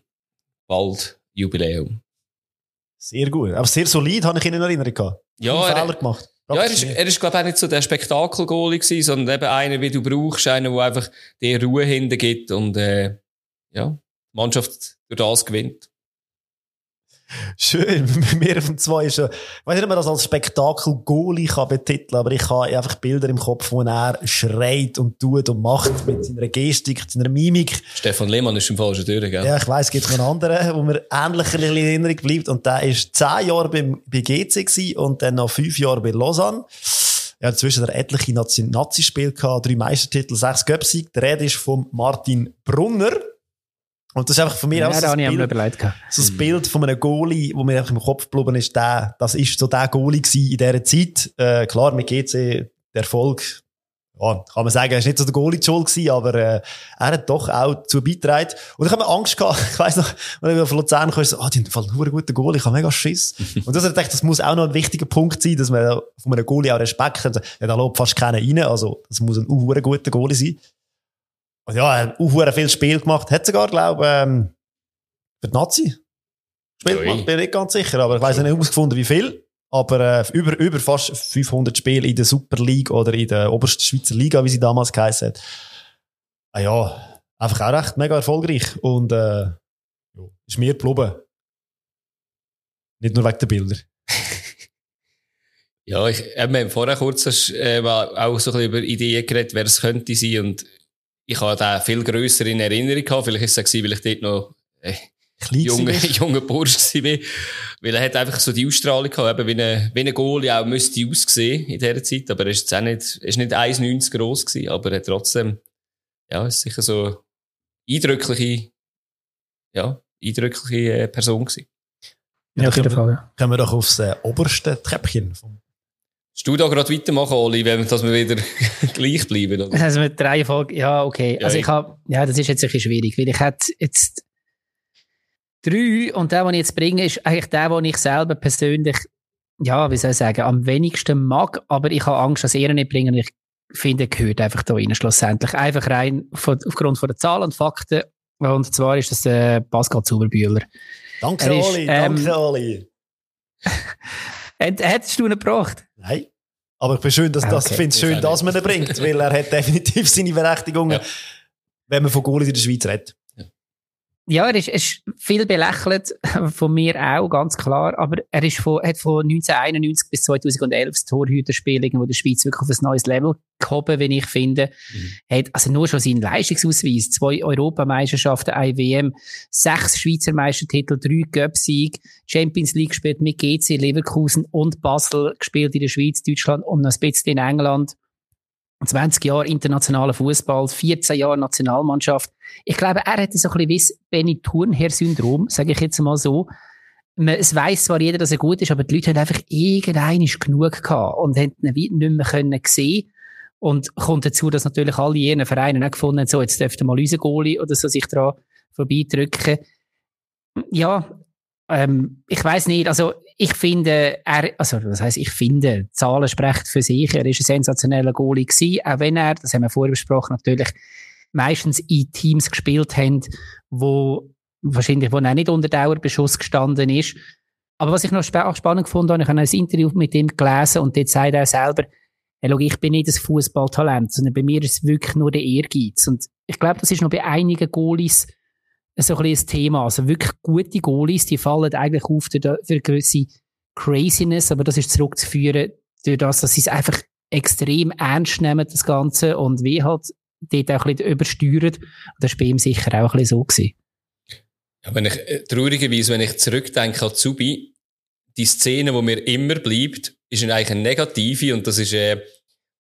Bald Jubiläum. Sehr gut. Aber sehr solid, habe ich ihn in Erinnerung gehabt. Ja, er- Fehler gemacht. Ja, er ist, er ist, glaube ich, auch nicht so der Spektakel-Goalie gewesen, sondern eben einer, wie du brauchst, einer, der einfach dir Ruhe hinten gibt und, äh, ja, die Mannschaft durch das gewinnt. Schön. [laughs] Mir auf dem 2 ist, äh, ich weiß nicht, ob man das als Spektakel-Goalie kann betiteln, aber ich habe einfach Bilder im Kopf, wo er schreit und tut und macht mit seiner Gestik, seiner Mimik. Stefan Lehmann ist im falschen Tür, gell? Ja, ich weiss, es gibt noch einen anderen, wo mir ähnlich in Erinnerung bleibt. Und der ist zehn Jahre beim, bei GC und dann noch fünf Jahre bei Lausanne. Er hat inzwischen etliche Nazi- Nazi-Spiele gehabt, drei Meistertitel, sechs Göpsig. Der Rede ist von Martin Brunner. Und das ist einfach von mir Ja, aus so ein Bild, so ein Bild von einem Goalie, wo mir einfach im Kopf geblieben ist, der, das ist so der Goalie gewesen in dieser Zeit. Äh, klar, mit GC, der Erfolg, ja, kann man sagen, er ist nicht so der Goalie schuld gewesen, aber äh, er hat doch auch dazu beigetragen. Und ich habe Angst gehabt, [laughs] ich weiss noch, wenn ich von Luzern kam, so, ah, die haben voll einen guten Goalie, ich habe mega Schiss. [laughs] und das gedacht, das muss auch noch ein wichtiger Punkt sein, dass man von einem Goalie auch Respekt hat. Ja, da läuft fast keiner rein, also das muss ein uh, guter Goalie sein. Und ja, er hat uh, viel Spiel gemacht, hat sogar, glaube ähm, für die Nazi Spiel Ui. gemacht, bin ich nicht ganz sicher, aber ich weiss nicht herausgefunden, wie viel. Aber äh, über, über fast 500 Spiele in der Super League oder in der obersten Schweizer Liga, wie sie damals geheißen hat. Ah ja, einfach auch recht mega erfolgreich. Und äh, ist mir geblieben. Nicht nur wegen der Bilder. [laughs] Ja, ich, eben, wir haben vorher kurz äh, auch so ein bisschen über Ideen geredet, wer es könnte sein. Und ich habe den viel grösser in Erinnerung gehabt. Vielleicht ist es weil ich dort noch äh, junger, [laughs] junger Bursch war. Weil er hat einfach so die Ausstrahlung gehabt, eben wie ein, wie ein Goalie auch müsste aussehen in dieser Zeit. Aber er ist jetzt auch nicht, ist nicht 1,90 gross gewesen, aber er hat trotzdem, ja, ist sicher so eindrückliche, ja, eindrückliche äh, Person gewesen. Ja, auf jeden Fall. Ja. Kommen wir doch aufs äh, oberste Treppchen. vom- Willst du da gerade weitermachen, Oli, wenn, dass wir wieder [laughs] gleich bleiben? Oder? Also mit drei Folgen, ja, okay. Ja, also ich- habe, ja, das ist jetzt ein bisschen schwierig, weil ich hätte jetzt drei und der, den ich jetzt bringe, ist eigentlich der, den ich selber persönlich, ja, wie soll ich sagen, am wenigsten mag, aber ich habe Angst, dass er ihn nicht bringen und ich finde, er gehört einfach da rein, schlussendlich. Einfach rein von, aufgrund von der Zahlen und Fakten. Und zwar ist das äh, Pascal Zuberbühler. Danke, ist, Oli, ähm, danke, Oli. [laughs] Hättest du ihn gebracht? Nein. Aber ich bin schön, dass, Ah, das okay. finde es schön, dass man ihn bringt, weil er hat [laughs] definitiv seine Berechtigung, Ja. wenn man von Goalies in der Schweiz redet. Ja, er ist, er ist viel belächelt, [laughs] von mir auch, ganz klar. Aber er ist von, hat von 1991 bis 2011 das Torhüterspiel in der Schweiz wirklich auf ein neues Level gehoben, wenn ich finde. Hat also nur schon seinen Leistungsausweis, zwei Europameisterschaften, eine WM, sechs Schweizer Meistertitel, drei Göpsieg, Champions League gespielt mit GC, Leverkusen und Basel gespielt in der Schweiz, Deutschland und noch ein bisschen in England. 20 Jahre internationaler Fußball, 14 Jahre Nationalmannschaft. Ich glaube, er hätte so ein bisschen Benny Thurnherr-Syndrom, sage ich jetzt mal so. Man, es weiss zwar jeder, dass er gut ist, aber die Leute haben einfach irgendeinisch genug gehabt und haben ihn nicht mehr können sehen. Und kommt dazu, dass natürlich alle jene Vereine auch gefunden haben, so, jetzt dürfte mal unser Goalie oder so sich daran vorbeidrücken. Ja, ähm, ich weiß nicht, also ich finde, er, also was heißt ich finde, Zahlen sprechen für sich, er ist ein sensationeller Goalie gewesen, auch wenn er, das haben wir vorher besprochen, natürlich meistens in Teams gespielt haben, wo wahrscheinlich, wo er nicht unter Dauerbeschuss gestanden ist. Aber was ich noch auch spannend gefunden habe, ich habe ein Interview mit ihm gelesen und dort sagt er selber, hey, schau, ich bin nicht das Fußballtalent, sondern bei mir ist es wirklich nur der Ehrgeiz. Und ich glaube, das ist noch bei einigen Goalies so ein ein Thema. Also wirklich gute Goalies, die fallen eigentlich auf für, eine gewisse Craziness, aber das ist zurückzuführen durch das, dass sie es einfach extrem ernst nehmen, das Ganze, und wie halt dort auch ein bisschen übersteuern. Das war bei ihm sicher auch ein bisschen so gewesen. Ja, wenn ich, äh, traurigerweise, wenn ich zurückdenke an Zubi, die Szene, die mir immer bleibt, ist eigentlich eine negative und das ist äh,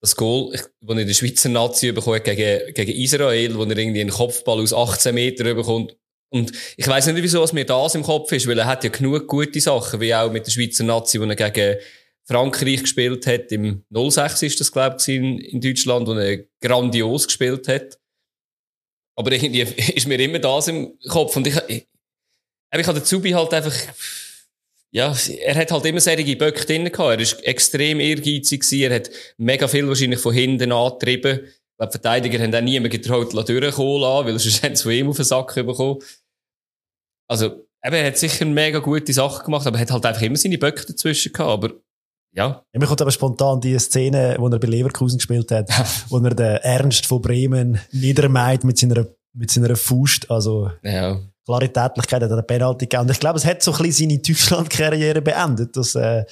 das Goal, ich- das er in der Schweizer Nazi bekommt gegen, gegen Israel, wo er irgendwie einen Kopfball aus 18 Metern bekommt. Und ich weiß nicht, wieso es mir das im Kopf ist, weil er hat ja genug gute Sachen, wie auch mit der Schweizer Nazi, wo er gegen Frankreich gespielt hat. Im 06 ist das, glaube ich, in, Deutschland, wo er grandios gespielt hat. Aber irgendwie [laughs] ist mir immer das im Kopf. Und ich, ich, ich habe den Zubi halt einfach, ja, er hat halt immer solche Böcke drin gehabt. Er ist extrem ehrgeizig. Er hat mega viel wahrscheinlich von hinten angetrieben. Die Verteidiger haben auch niemand getraut, durchkommen lassen, weil sonst haben sie ihm auf den Sack bekommen. Also, eben, er hat sicher mega gute Sachen gemacht, aber er hat halt einfach immer seine Böcke dazwischen gehabt, aber ja. ja. Mir kommt aber spontan die Szene, wo er bei Leverkusen gespielt hat, wo er den Ernst von Bremen niedermeid mit seiner, mit seiner Faust, also. Ja. Klare Tätigkeit hat er eine Penalty gegeben. Und ich glaube, es hat so ein bisschen seine Deutschland-Karriere beendet, das, äh,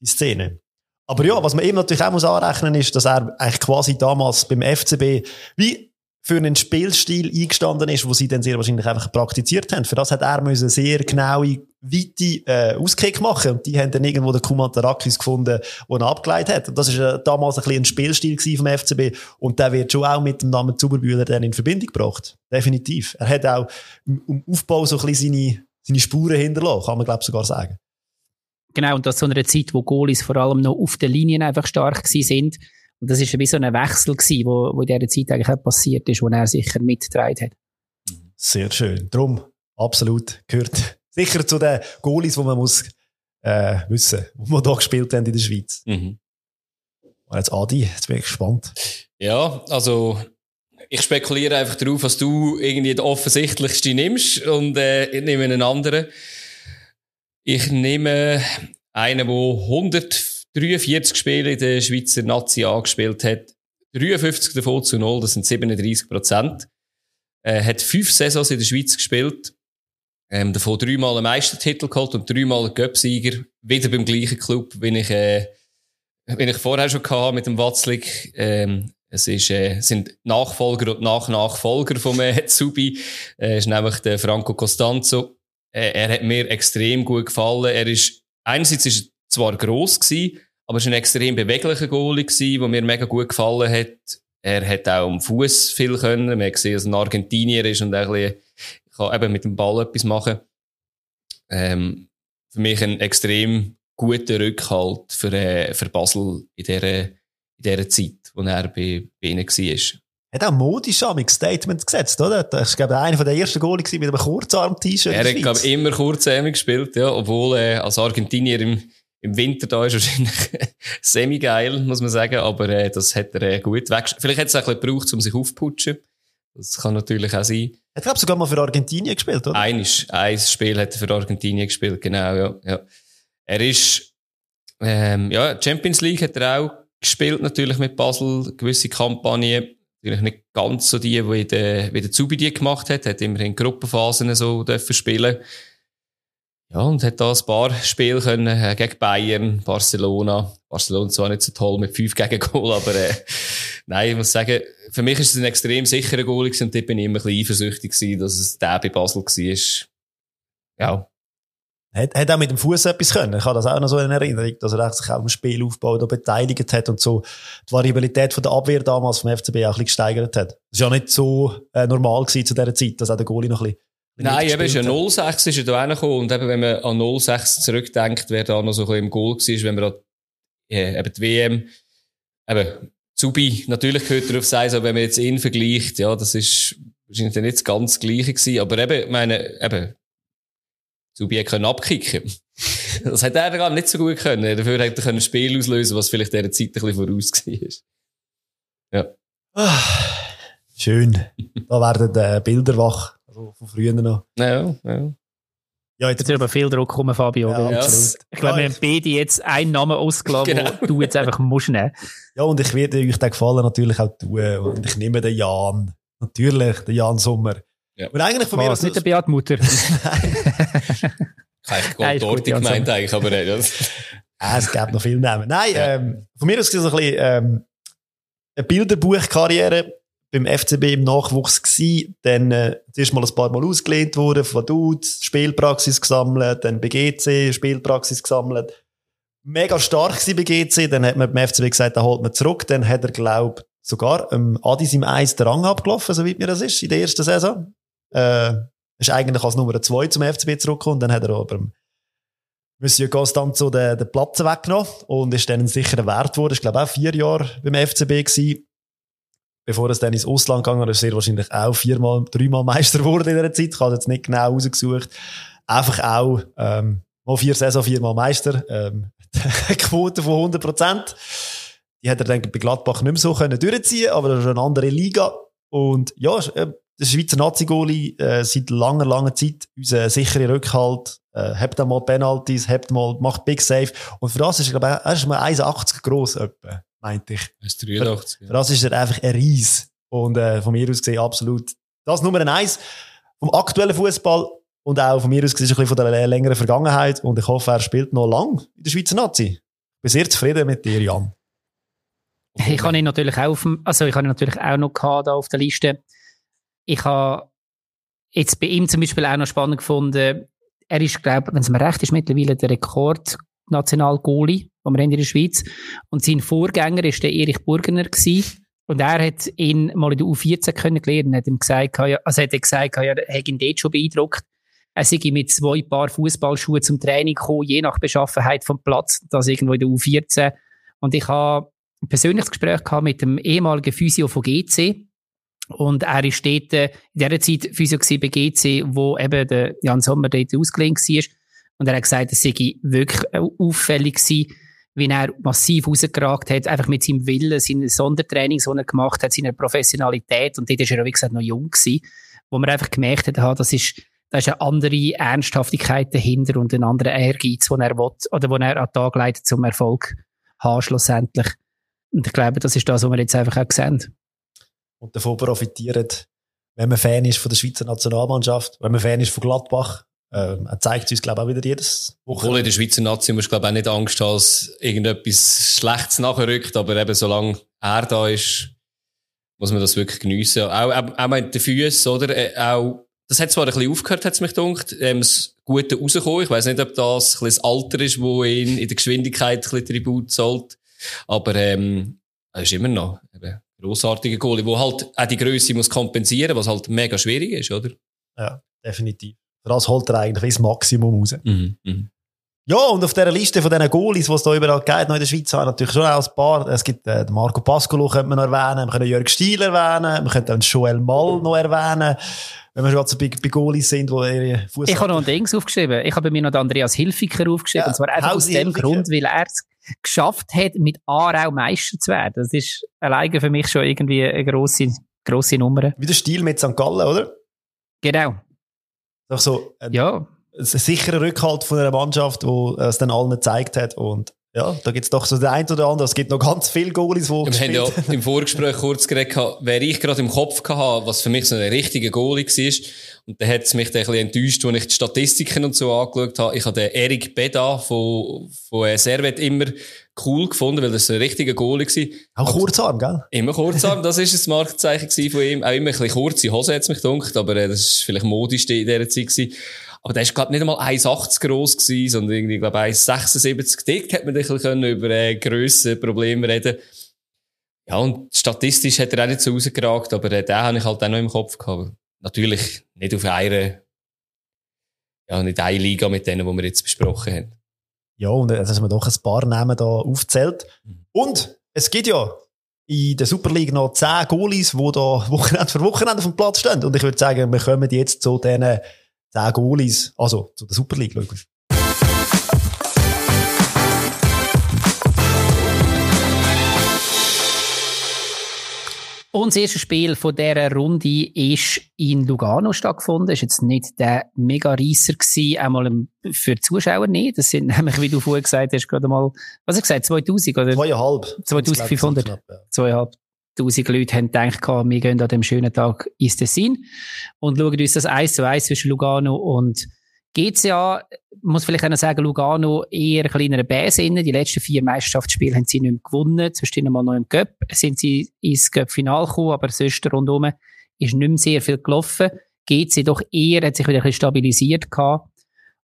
die Szene. Aber ja, was man eben natürlich auch muss anrechnen ist, dass er eigentlich quasi damals beim FCB wie für einen Spielstil eingestanden ist, wo sie dann sehr wahrscheinlich einfach praktiziert haben. Für das hat er müssen sehr genaue, weite äh, Auskick machen und die haben dann irgendwo den Kumantarakis gefunden, wo er abgeleitet hat. Und das ist äh, damals ein bisschen ein Spielstil vom FCB und der wird schon auch mit dem Namen Zuberbühler dann in Verbindung gebracht. Definitiv. Er hat auch im Aufbau so ein bisschen seine, seine Spuren hinterlassen, kann man glaube sogar sagen. Genau, und das zu einer Zeit, wo Goalies vor allem noch auf den Linien einfach stark sind. Und das ist wie so ein Wechsel gewesen, wo, wo in dieser Zeit eigentlich auch passiert ist, wo er sicher mitgetragen hat. Sehr schön. Drum, absolut, gehört [laughs] sicher zu den Goalies, die man muss, äh, wissen, die wir hier gespielt haben in der Schweiz. Mhm. Und jetzt Adi, jetzt bin ich gespannt. Ja, also, ich spekuliere einfach darauf, dass du irgendwie den offensichtlichsten nimmst und äh, ich nehme einen anderen. Ich nehme einen, der 143 Spiele in der Schweizer Nazi angespielt hat. 53 davon zu 0, das sind 37 Prozent. Er hat fünf Saisons in der Schweiz gespielt. Ähm, davon dreimal einen Meistertitel geholt und dreimal einen Göpsieger. Wieder beim gleichen Club, wie ich, äh, wie ich vorher schon hatte mit dem Watzlik. Ähm, es ist, äh, sind Nachfolger und Nachnachfolger vom äh, Zubi. Äh, ist nämlich der Franco Costanzo. Äh, er hat mir extrem gut gefallen. Er ist, einerseits ist er zwar gross gewesen, aber er ist ein extrem beweglicher Goalie der mir mega gut gefallen hat. Er hat auch am Fuß viel können. Man hat gesehen, dass er ein Argentinier ist und ein bisschen, kann eben mit dem Ball etwas machen. Ähm, für mich ein extrem guter Rückhalt für, äh, für Basel in dieser, in dieser Zeit, wo er bei, bei ihnen war hat auch modisch am Statement gesetzt, oder? Das war, glaube ich, einer der ersten Goal mit einem Kurzarm-T-Shirt. Er hat, glaube ich, immer kurzärmig gespielt, ja, obwohl äh, als Argentinier im, im Winter da ist [laughs] wahrscheinlich semi-geil, muss man sagen, aber äh, das hat er äh, gut weg. Vielleicht hat es auch ein bisschen gebraucht, um sich aufzuputschen. Das kann natürlich auch sein. Er hat, glaube ich, sogar mal für Argentinien gespielt, oder? Eines, ein Spiel hat er für Argentinien gespielt, genau, ja. ja. Er ist, ähm, ja, Champions League hat er auch gespielt, natürlich mit Basel, gewisse Kampagnen natürlich nicht ganz so die, wie der, wie der Zubi die gemacht hat. Hat immerhin Gruppenphasen so dürfen spielen. Ja, und hat da ein paar Spiele können, äh, gegen Bayern, Barcelona. Barcelona zwar nicht so toll mit fünf Gegengol, aber, äh, nein, ich muss sagen, für mich ist es ein extrem sicherer Goal gewesen und dort bin ich immer ein bisschen eifersüchtig gewesen, dass es der bei Basel war. Ja, hat, hat auch mit dem Fuß etwas können. Ich habe das auch noch so in Erinnerung, dass er sich auch im Spielaufbau da beteiligt hat und so die Variabilität von der Abwehr damals vom FCB auch ein bisschen gesteigert hat. Das ist ja nicht so äh, normal gewesen zu dieser Zeit, dass auch der Goalie noch ein bisschen Nein, eben, ist ja 06 ist er da reingekommen. Und eben, wenn man an 06 zurückdenkt, wer da noch so ein bisschen im Goal war, wenn man da, äh, eben die WM, eben, Zubi, natürlich gehört darauf sein, aber wenn man jetzt ihn vergleicht, ja, das ist wahrscheinlich nicht das ganz Gleiche gewesen. Aber eben, meine, eben, Subi können abkicken. Das hat er gar nicht so gut können. Dafür hätte er ein Spiel auslösen was vielleicht dieser Zeit ein bisschen voraus war. Ja. Ah, schön. Da werden äh, Bilder wach. Also von früher noch. Ja, ja. Ja, jetzt, wird aber viel Druck kommen, Fabio. Ja, ja. Ich glaube, wir haben beide jetzt einen Namen ausgelassen, genau. du jetzt einfach musst nehmen. Ja, und ich werde euch den Gefallen natürlich auch tun. Und ich nehme den Jan. Natürlich, den Jan Sommer. Ja. Und eigentlich von mir aus... nicht der Beat Mutter. ich habe Gold gemeint eigentlich, aber nicht. Das. [laughs] ah, es gibt noch viel Namen. Nein, ja. ähm, von mir aus war so ein bisschen ähm, eine Bilderbuchkarriere beim FCB im Nachwuchs gewesen. Dann äh, zuerst mal ein paar Mal ausgelehnt worden von Dudes, Spielpraxis gesammelt, dann bei GC Spielpraxis gesammelt. Mega stark gewesen bei GC, dann hat man beim FCB gesagt, da holt man zurück. Dann hat er, glaub sogar ähm, Adis im Eis den Rang abgelaufen, soweit mir das ist, in der ersten Saison. Äh, ist eigentlich als Nummer zwei zum FCB zurückgekommen. Dann hat er aber Monsieur Costanzo den, den Platz weggenommen und ist dann ein sicherer Wert geworden. Ich glaube auch vier Jahre beim FCB gewesen. Bevor es dann ins Ausland gegangen ist, ist er wahrscheinlich auch viermal, dreimal Meister geworden in dieser Zeit. Ich habe jetzt nicht genau rausgesucht. Einfach auch, ähm, mal vier Saison, viermal Meister. Ähm, [laughs] Quote von 100 Prozent. Die hat er dann bei Gladbach nicht mehr so können durchziehen, aber das ist eine andere Liga. Und ja, äh, der Schweizer Nazi-Goalie äh, seit langer, langer Zeit unser sicherer Rückhalt, äh, habt mal Penalties, habt mal, macht Big Save. Und für das ist er, glaube ich, er ist mal 1,80 gross, etwa, meinte ich. Das ist 83. Für das ist er einfach ein Ries. Und äh, von mir aus gesehen absolut das Nummer eins vom aktuellen Fußball und auch von mir aus gesehen ein bisschen von der längeren Vergangenheit. Und ich hoffe, er spielt noch lang in der Schweizer Nazi. Ich bin sehr zufrieden mit dir, Jan. Ich habe ihn natürlich auch, auf also ich habe ihn natürlich auch noch gehabt, da auf der Liste. Ich habe jetzt bei ihm zum Beispiel auch noch spannend gefunden. Er ist, glaube wenn es mir recht ist, mittlerweile der Rekord National-Goalie, den wir haben in der Schweiz. Und sein Vorgänger ist der Erich Burgener gewesen. Und er hat ihn mal in der U14 kennengelernt und hat ihm gesagt, also hat er gesagt, er hat ihn dort schon beeindruckt. Er sei mit zwei Paar Fußballschuhen zum Training gekommen, je nach Beschaffenheit vom Platz, das irgendwo in der U14. Und ich habe ein persönliches Gespräch gehabt mit dem ehemaligen Physio von GC. Und er ist dort äh, in dieser Zeit Physio bei GC, wo eben der Jan Sommer dort ausgelehnt war. Und er hat gesagt, es sei wirklich auffällig gewesen, wie er massiv rausgeragt hat, einfach mit seinem Willen, seinen Sondertrainings, die er gemacht hat, seiner Professionalität. Und dort war er, wie gesagt, noch jung gewesen, wo man einfach gemerkt hat, das ist, da ist eine andere Ernsthaftigkeit dahinter und ein anderer Ehrgeiz, den er will, oder den er an den Tag leitet, zum Erfolg haben, schlussendlich. Und ich glaube, das ist das, was wir jetzt einfach auch sehen. Und davon profitieren, wenn man Fan ist von der Schweizer Nationalmannschaft, wenn man Fan ist von Gladbach, ähm, er zeigt uns, glaube ich, auch wieder jedes Woche. Obwohl in der Schweizer Nazi musst du, glaube ich, auch nicht Angst haben, dass irgendetwas Schlechtes nachrückt, aber eben solange er da ist, muss man das wirklich geniessen. Auch, auch, auch mit den Füßen, oder? Äh, auch, das hat zwar ein bisschen aufgehört, hat es mich gedacht, ähm, das Gute rausgekommen. Ich weiss nicht, ob das ein bisschen das Alter ist, wo ihn in der Geschwindigkeit ein bisschen Tribut zahlt. Aber, ähm, er ist immer noch, eben, grossartiger Goalie, der halt auch die Größe muss kompensieren, was halt mega schwierig ist, oder? Ja, definitiv. Für das holt er eigentlich das Maximum raus. Mhm, mhm. Ja, und auf dieser Liste von diesen Goalies, die es da überall gibt, noch in der Schweiz, haben natürlich schon auch ein paar. Es gibt äh, Marco Pascolo, könnte man noch erwähnen, wir können Jörg Stiel erwähnen, wir können auch Joel Mall noch erwähnen, wenn wir schon so bei, bei Goalies sind, die ihre Fuß Ich habe noch ein Ding aufgeschrieben. Ich habe bei mir noch Andreas Hilfiger aufgeschrieben, ja, und zwar einfach aus dem Hilfiger. Grund, weil er es geschafft hat, mit Aarau Meister zu werden. Das ist alleine für mich schon irgendwie eine grosse, grosse Nummer. Wie der Stil mit St. Gallen, oder? Genau. Doch so ein, ja. sicherer Rückhalt von einer Mannschaft, die es dann allen gezeigt hat. Und ja, da gibt es doch so den einen oder anderen. Es gibt noch ganz viele Goalies, die Wir haben ja im Vorgespräch kurz geredet, wer ich gerade im Kopf hatte, was für mich so ein richtiger Goalie war. Und dann hat es mich dann ein bisschen enttäuscht, als ich die Statistiken und so angeschaut habe. Ich habe den Erik Beda von, von Servet immer cool gefunden, weil das ein richtiger Goalie war. Auch kurzarm, gell? Immer kurzarm, [laughs] das war das Markenzeichen von ihm. Auch immer ein bisschen kurze Hose hat es mich gedacht, aber äh, das war vielleicht modisch in dieser Zeit. Gewesen. Aber der war, glaube nicht einmal 1,80 gross gewesen, sondern irgendwie, glaube 1,76 dick. Hat man ein bisschen über äh, Grösse, Probleme reden Ja, und statistisch hat er auch nicht so rausgeragt, aber äh, den habe ich halt auch noch im Kopf gehabt. Natürlich nicht auf einer, ja, nicht eine Liga mit denen, die wir jetzt besprochen haben. Ja, und dass also, man doch ein paar Namen da aufzählt. Mhm. Und es gibt ja in der Super League noch zehn Goalies, die da Wochenende für Wochenende auf dem Platz stehen. Und ich würde sagen, wir kommen jetzt zu diesen zehn Goalies, also zu der Super League, logisch. Und das erste Spiel von dieser Runde ist in Lugano stattgefunden. War jetzt nicht der Mega-Reisser gewesen, einmal für die Zuschauer nicht. Das sind [laughs] nämlich, wie du vorhin gesagt hast, gerade mal, was hast du gesagt, 2000 oder? Zweieinhalb. 2500. Zweieinhalb. Tausend Leute haben gedacht, wir gehen an dem schönen Tag ins Tessin und schauen uns das 1 zu 1 zwischen Lugano und GCA. muss vielleicht auch sagen, Lugano eher kleinere Bäse innen. Die letzten vier Meisterschaftsspiele haben sie nicht mehr gewonnen. Zwischendurch mal noch im Cup sind sie ins Cup-Final gekommen, aber sonst rundherum ist nicht mehr sehr viel gelaufen. GC doch eher, hat sich wieder ein bisschen stabilisiert gehabt.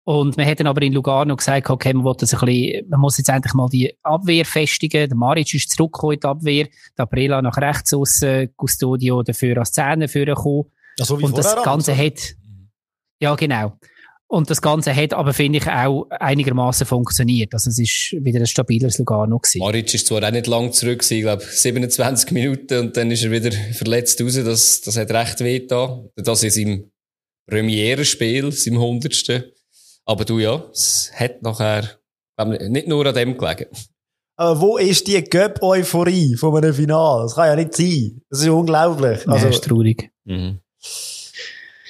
Und hat dann aber in Lugano gesagt, okay, man, das ein bisschen, man muss jetzt endlich mal die Abwehr festigen. Der Maric ist zurückgekommen in die Abwehr. Der Aprila nach rechts aussen, Custodio dafür als Zähne gekommen. Also und das Ganze hat, ja genau. Und das Ganze hat aber, finde ich, auch einigermaßen funktioniert. Also es ist wieder ein stabiles Lugano gewesen. Maric ist zwar auch nicht lang zurück ich glaube 27 Minuten und dann ist er wieder verletzt raus. Das, das hat recht weh da. Das ist im Premierenspiel, seinem 100. Aber du ja, es hat nachher nicht nur an dem gelegen. Aber wo ist die Göpp-Euphorie von einem Finale? Das kann ja nicht sein. Das ist unglaublich. Also, ja, ist traurig. Mhm.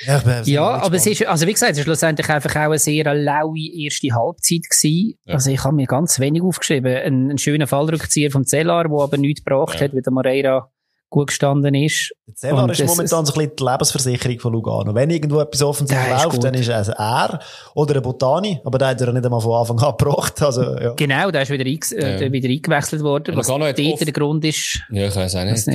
Ja, bin, ja aber es ist, also wie gesagt, es ist schlussendlich einfach auch eine sehr laue erste Halbzeit gewesen. Ja. Also ich habe mir ganz wenig aufgeschrieben. Ein, ein schöner Fallrückzieher vom Zellar, der aber nichts gebracht ja. hat, wie der Moreira gut gestanden ist. Der Zellar ist momentan so ein bisschen die Lebensversicherung von Lugano. Wenn irgendwo etwas offensichtlich läuft, gut. dann ist es er oder ein Botani, aber der hat er nicht einmal von Anfang an gebracht. Also, ja. Genau, der ist wieder, äh, ja. wieder eingewechselt worden. Was der Grund ist. Ja, ich weiß auch nicht.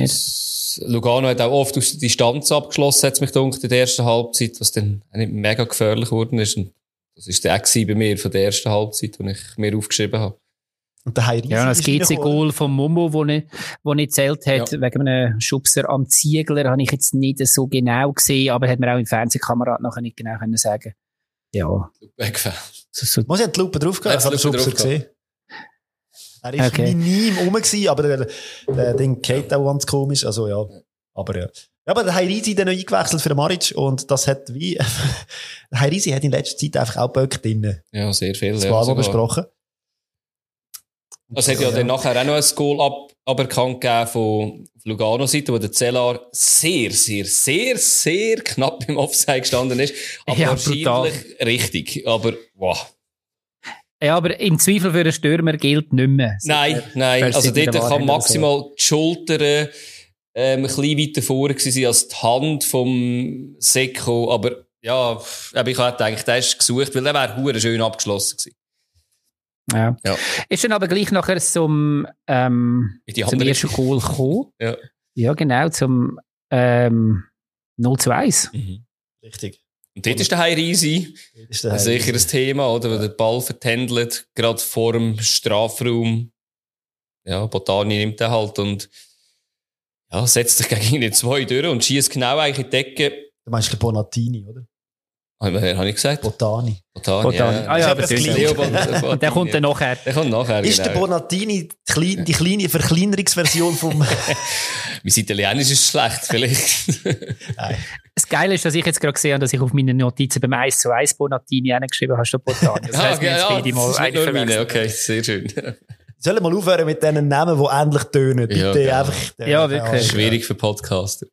Lugano hat auch oft aus der Distanz abgeschlossen, hat mich gedacht, in der ersten Halbzeit, was dann nicht mega gefährlich geworden ist. Und das ist der auch bei mir von der ersten Halbzeit, die ich mir aufgeschrieben habe. Und der Heiri ja, das GC-Goal von Momo, wo nicht, wo nicht zählt hat, ja. wegen einem Schubser am Ziegler, habe ich jetzt nicht so genau gesehen, aber hat mir auch im Fernsehkamera nachher nicht genau können sagen. Ja. Weggefallen. So, so. Muss ich die Lupe drauf gehen? Ich habe den Schubser gesehen. Er war okay. minim rum, gewesen, aber der, der Ding geht auch ganz komisch, also ja. Aber ja. Ja, aber der Heirisi dann noch eingewechselt für den Maric und das hat wie, [laughs] der Heirisi hat in letzter Zeit einfach auch Böcke drin. Ja, sehr viel. Das war ja, besprochen. Es hat ja dann nachher auch noch ein Goal ab, aberkannt gegeben von Lugano-Seite, wo der Zellar sehr, sehr, sehr, sehr knapp im Offside gestanden ist. Aber ja, wahrscheinlich brutal. richtig. Aber, wow. Ja, aber im Zweifel für einen Stürmer gilt nicht mehr. Nein, nein. Also dort kann maximal die Schultern ähm, ein bisschen weiter vorne sein als die Hand vom Seko. Aber ja, ich gedacht, der ist gesucht, weil der wäre schön abgeschlossen gewesen. Ja. ja. Ist dann aber gleich nachher zum, ähm, zum ersten Goal gekommen. ja. ja, genau, zum ähm, 0 zu 1. Mhm. Richtig. Und dort ist der High Easy. Sicher ein Thema, oder? Wenn der Ball vertändelt, gerade vor dem Strafraum. Ja, Botani nimmt den halt und ja, setzt sich gegen die zwei durch und schießt genau eigentlich in die Decke. Du meinst Bonatini, oder? Wer habe ich gesagt? Botani. Botani, Botani. Ja. Ah ja, aber das Und [laughs] der kommt dann nachher. Der kommt nachher, Ist genau. der Bonatini die, die kleine Verkleinerungsversion vom... [laughs] mein Italienisch ist schlecht, vielleicht. Nein. Das Geile ist, dass ich jetzt gerade gesehen habe, dass ich auf meine Notizen beim 1 zu 1 Bonatini geschrieben habe, statt Botani. Das heisst, ah, ja, ja, mal eine meine. Okay, sehr schön. Sollen wir mal aufhören mit diesen Namen, die ähnlich tönen? Bitte ja, genau. einfach. Ja, wirklich. Schwierig für Podcaster.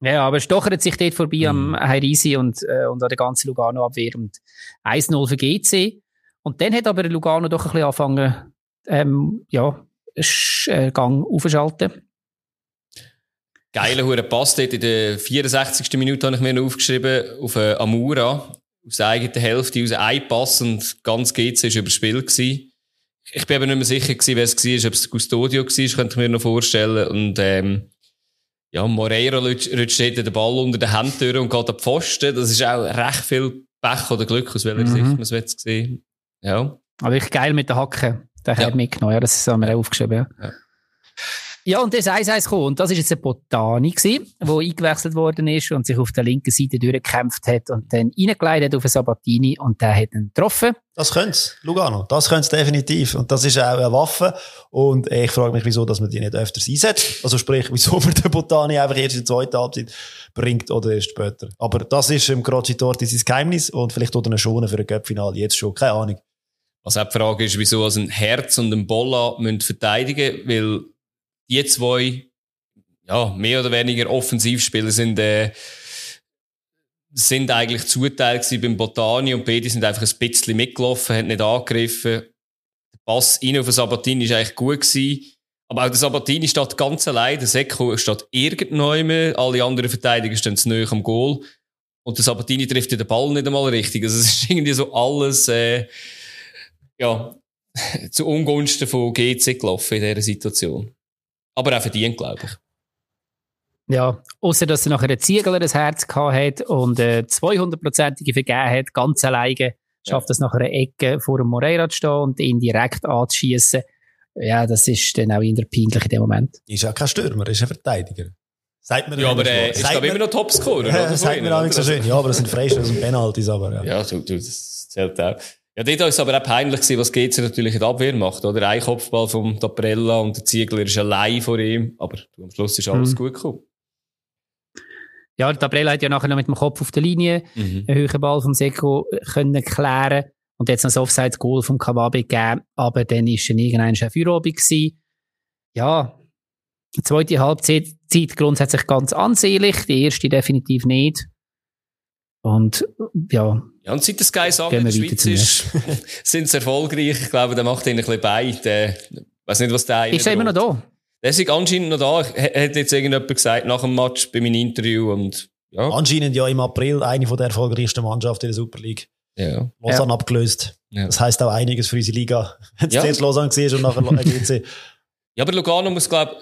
Ja, aber stochert sich dort vorbei mhm. am Heirisi und, äh, und an der ganzen Lugano-Abwehr und 1-0 für GC. Und dann hat aber Lugano doch ein bisschen angefangen, ähm, ja, äh, Gang aufzuschalten. Geiler hure Pass dort in der 64. Minute habe ich mir noch aufgeschrieben auf äh, Amura aus der eigenen Hälfte aus einem Pass und ganz GC ist überspielt gewesen. Ich bin aber nicht mehr sicher gewesen, wer es war, ob es Custodio war, könnte ich mir noch vorstellen und ähm, ja, Moreira rutscht den Ball unter den Händen durch und geht an die Pfosten. Das ist auch recht viel Pech oder Glück, aus welcher mhm. Sicht man es jetzt sehen. Ja. Aber ich geil mit der Hacke. Der ja. hat mitgenommen. Ja, das haben wir auch aufgeschrieben. Ja. ja. Ja, und das 1-1 gekommen. Und das war jetzt ein Botani, der eingewechselt worden ist und sich auf der linken Seite durchgekämpft hat und dann reingeleitet auf einen Sabatini und der hat ihn getroffen. Das könnte Lugano. Das könnte definitiv. Und das ist auch eine Waffe. Und ich frage mich, wieso, dass man die nicht öfters einsetzt. Also sprich, wieso man den Botani einfach erst in der zweiten Halbzeit bringt oder erst später. Aber das ist im Croci Torti sein Geheimnis und vielleicht oder eine Schone für ein Göppfinale jetzt schon. Keine Ahnung. Also die Frage ist, wieso also ein Herz und ein Bolla müssen verteidigen, weil die zwei, ja, mehr oder weniger Offensivspieler sind, äh, sind eigentlich zuteilt beim Botani und beide sind einfach ein bisschen mitgelaufen, haben nicht angegriffen. Der Pass rein auf den Sabatini war eigentlich gut gewesen. Aber auch der Sabatini steht ganz allein, der Seko steht irgendwann, alle anderen Verteidiger stehen zu nahe am Goal. Und der Sabatini trifft den Ball nicht einmal richtig. Also es ist irgendwie so alles, äh, ja, [laughs] zu Ungunsten von GC gelaufen in dieser Situation. Aber auch verdient, glaube ich. Ja, außer dass er nachher ein Ziegler das Herz gehabt hat und äh, 200-prozentige vergeben hat, ganz alleine, schafft ja. es nachher eine Ecke vor dem Moreira zu stehen und ihn direkt anzuschießen. Ja, das ist dann auch in der peinlich in dem Moment. Ist ja kein Stürmer, ist ein Verteidiger. Sagt mir ja, aber äh, ist glaube immer noch Topscorer. Ja, [laughs] sagt mir auch nicht so schön. Ja, aber das sind Freistoß und Penalties, aber ja. Ja, du, du, das zählt auch. Ja, dort war es aber auch peinlich, gewesen, was GC natürlich in der Abwehr macht, oder? Ein Kopfball vom Daprella und der Ziegler ist allein vor ihm, aber am Schluss ist alles mhm. gut gekommen. Ja, der Daprella hat ja nachher noch mit dem Kopf auf der Linie mhm. einen höheren Ball vom Seko können klären und jetzt noch das Offside-Goal vom Kawabe gegeben, aber dann ist dann irgendein ein Feierabend gewesen. Ja, Die zweite Halbzeit grundsätzlich ganz ansehnlich, die erste definitiv nicht. Und ja. Ja, und seit das Sky Song in der Schweiz ist, [laughs] sind sie erfolgreich. Ich glaube, der macht ihnen ein bisschen bei. Der, weiß nicht, was der Ist er immer noch da? Der ist anscheinend noch da. Hat jetzt irgendjemand gesagt nach dem Match bei meinem Interview und, ja. Anscheinend ja im April eine von der erfolgreichsten Mannschaften in der Super League. Ja. Lausanne ja. abgelöst. Ja. Das heisst auch einiges für unsere Liga. [laughs] Wenn es ja. zuerst Lausanne siehst und nachher GC. ja, aber Lugano muss, glaube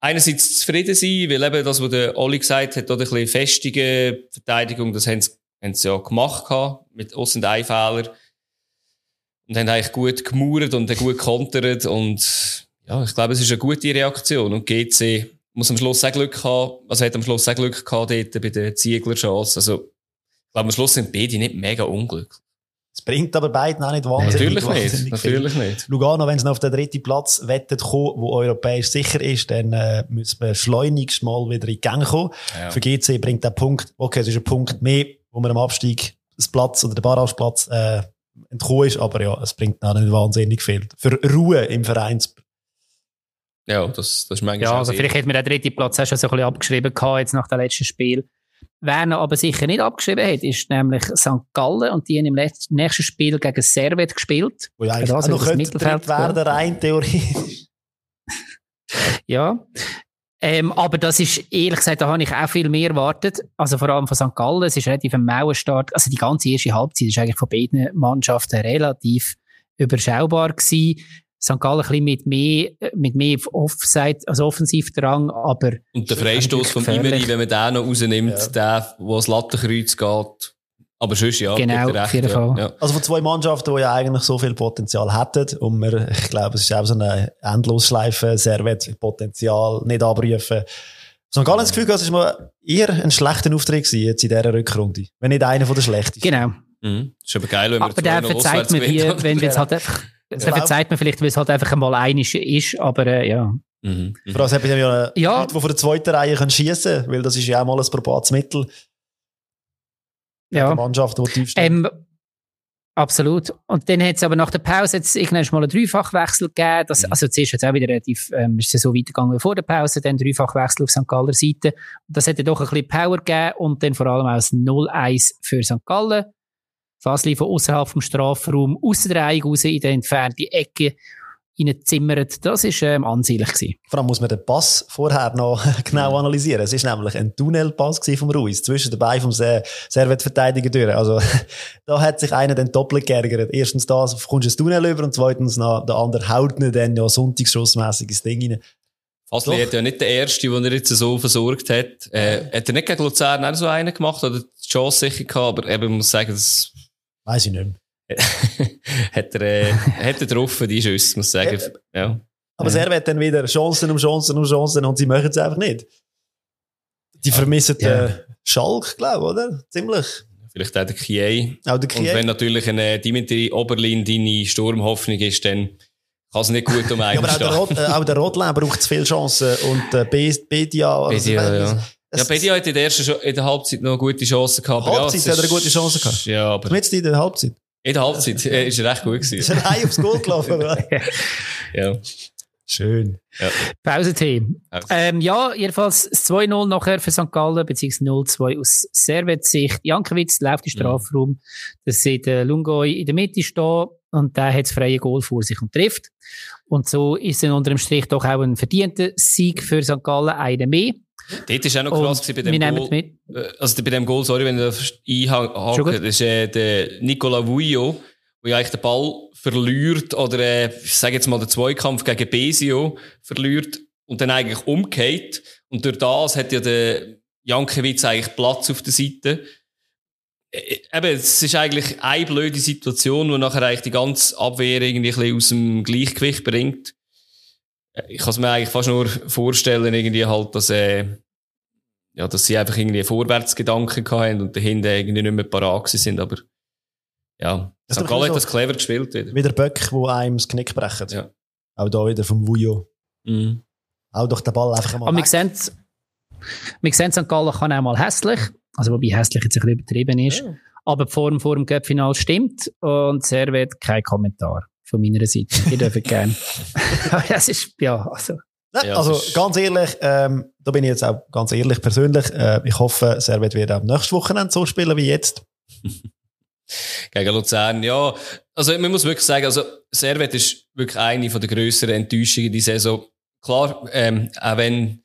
einerseits zufrieden sein, weil eben das, was der Oli gesagt hat, oder ein bisschen festige Verteidigung, das haben sie, haben sie ja gemacht gehabt, mit Aus- und Einfehler. Und haben eigentlich gut gemauert und gut kontert und, ja, ich glaube, es ist eine gute Reaktion. Und GC muss am Schluss auch Glück haben, also hat am Schluss auch Glück gehabt dort bei der Ziegler-Chance. Also, ich glaube, am Schluss sind beide nicht mega unglücklich. Es bringt aber beiden auch nicht wahnsinnig. Natürlich nicht. Natürlich nicht. Lugano, wenn sie auf den dritten Platz wettet kommen, wo europäisch sicher ist, dann äh, müssen wir schleunigst mal wieder in die Gänge kommen. Ja. Für GC bringt der Punkt, okay, es ist ein Punkt mehr, wo man am Abstieg das Platz oder der Barrageplatz äh, entkommen ist, aber ja, es bringt auch nicht wahnsinnig viel. Für Ruhe im Vereins. Ja, das, das ist manchmal Ja, also vielleicht hätte man den dritten Platz auch schon so ein bisschen abgeschrieben gehabt, jetzt nach dem letzten Spiel. Wer noch aber sicher nicht abgeschrieben hat, ist nämlich St. Gallen und die haben im nächsten Spiel gegen Servet gespielt. Wo ja eigentlich das noch Mittelfeld werden, rein theoretisch. ja. Ähm, aber das ist, ehrlich gesagt, da habe ich auch viel mehr erwartet. Also vor allem von St. Gallen. Es ist relativ ein Mauerstart. Also die ganze erste Halbzeit ist eigentlich von beiden Mannschaften relativ überschaubar gewesen. St. Gallen ein bisschen mit mehr, mit mehr Offside, also Offensivdrang, aber. Und der Freistoß vom Imeri, wenn man den noch rausnimmt, ja. der, wo das Lattenkreuz geht. Aber sonst, ja. Genau, recht, auf jeden Fall. Ja. Also von zwei Mannschaften, die ja eigentlich so viel Potenzial hätten, und wir, ich glaube, es ist auch so eine Endlosschleife, Servet Potenzial nicht abrufen. So ein Gallen das Gefühl, es ist mal eher ein schlechter Auftritt gewesen, jetzt in dieser Rückrunde. Wenn nicht einer von den schlechtesten. Genau. Mhm. Ist aber geil, wenn man Aber der verzeiht mir, wie, wenn wir jetzt halt einfach das ja. verzeiht man vielleicht, weil es halt einfach einmal einig ist, aber äh, ja. Mhm. Mhm. Vor allem haben wir ja, ja. Leute, die von der zweiten Reihe können schiessen können, weil das ist ja auch mal ein probates Mittel. Ja. Mannschaft, die tief steht. Ähm, absolut. Und dann hat es aber nach der Pause jetzt irgendwann mal einen Dreifachwechsel gegeben. Das, mhm. Also zuerst jetzt auch wieder relativ, ähm, ist es so weitergegangen wie vor der Pause, dann Dreifachwechsel auf St. Galler Seite. Und das hat dann doch ein bisschen Power gegeben und dann vor allem auch das 0-1 für St. Gallen. Fasli von außerhalb vom Strafraum aus der Reihe raus in die entfernte Ecke reinzimmert. Das war ähm, ansehnlich. Gewesen. Vor allem muss man den Pass vorher noch [laughs] genau analysieren. Es war nämlich ein Tunnelpass vom Ruiz zwischen den Beinen vom Servetverteidiger durch. Also [laughs] da hat sich einer dann doppelt geärgert. Erstens da kommst du ins Tunnel über und zweitens noch der andere haut ihn dann ja sonntagsschussmässig ins Ding rein. Fasli hat ja nicht der Erste, den er jetzt so versorgt hat. Äh, hat er nicht gegen Luzern auch so einen gemacht oder die Chance sicher gehabt, aber eben, ich muss sagen, das Weiß ich nicht mehr. [laughs] hat er, äh, hat er die Schüsse, muss ich sagen. Ja. Aber er wird dann wieder Chancen um Chancen um Chancen und sie machen es einfach nicht. Die vermissen ja. den Schalk, glaube ich, oder? Ziemlich. Vielleicht auch der Kie. Auch der Kie. Und wenn natürlich eine Dimitri Oberlin deine Sturmhoffnung ist, dann kann es nicht gut um einen ja, aber auch der, Rot, äh, auch der Rotlein braucht zu viele Chancen und äh, Bedia... Also Bedia, ja. Ja, Bedia hat in der, ersten, in der Halbzeit noch gute Chance gehabt. Halbzeit ja, hat er eine gute Chance gehabt? Ja, aber... Jetzt in der Halbzeit? In der Halbzeit äh, ist er recht gut gewesen. Ist er rein aufs Goal gelaufen, oder? [laughs] ja. Schön. Ja. Pause-Team. Ähm, ja, jedenfalls 2-0 nachher für St. Gallen, beziehungsweise 0-2 aus Servet-Sicht. Jankiewicz läuft in den Strafraum. Mhm. Das sieht äh, Lungoy in der Mitte stehen und der hat das freie Goal vor sich und trifft. Und so ist dann unter dem Strich doch auch ein verdienter Sieg für St. Gallen, einer mehr. Dort ist auch noch krass bei dem Goal. Mit. Äh, also bei dem Goal, sorry, wenn ich einhake, das ist äh, der Nicola Vujo, wo ja eigentlich den Ball verliert oder äh, ich sage jetzt mal den Zweikampf gegen Besio verliert und dann eigentlich umgeht. Und durch das hat ja der Jankiewicz eigentlich Platz auf der Seite. Äh, eben, es ist eigentlich eine blöde Situation, die nachher eigentlich die ganze Abwehr irgendwie ein bisschen aus dem Gleichgewicht bringt ich kann es mir eigentlich fast nur vorstellen, irgendwie halt, dass, äh, ja, dass sie einfach irgendwie Vorwärtsgedanken hatten und dahinter irgendwie nicht mehr parat sind, aber ja, St. Gallen hat das clever gespielt wieder. Wie der Böck, wo einem das Knick brecht. Ja. Auch da wieder vom Vujo. Mhm. Auch durch den Ball einfach mal Aber wir sehen, wir sehen, St. Gallen kann auch mal hässlich, also wobei hässlich jetzt ein bisschen übertrieben ist, ja. aber die Form vor dem Göppfinal stimmt und Servet kein Kommentar von meiner Seite. Ihr dürft gerne. [laughs] das ist, ja, also. Ja, also ganz ehrlich, ähm, da bin ich jetzt auch ganz ehrlich persönlich. Äh, ich hoffe, Servet wird auch nächstes Wochenende so spielen wie jetzt. [laughs] Gegen Luzern, ja. Also man muss wirklich sagen, also Servet ist wirklich eine von der grösseren Enttäuschungen die Saison. Klar, ähm, auch wenn,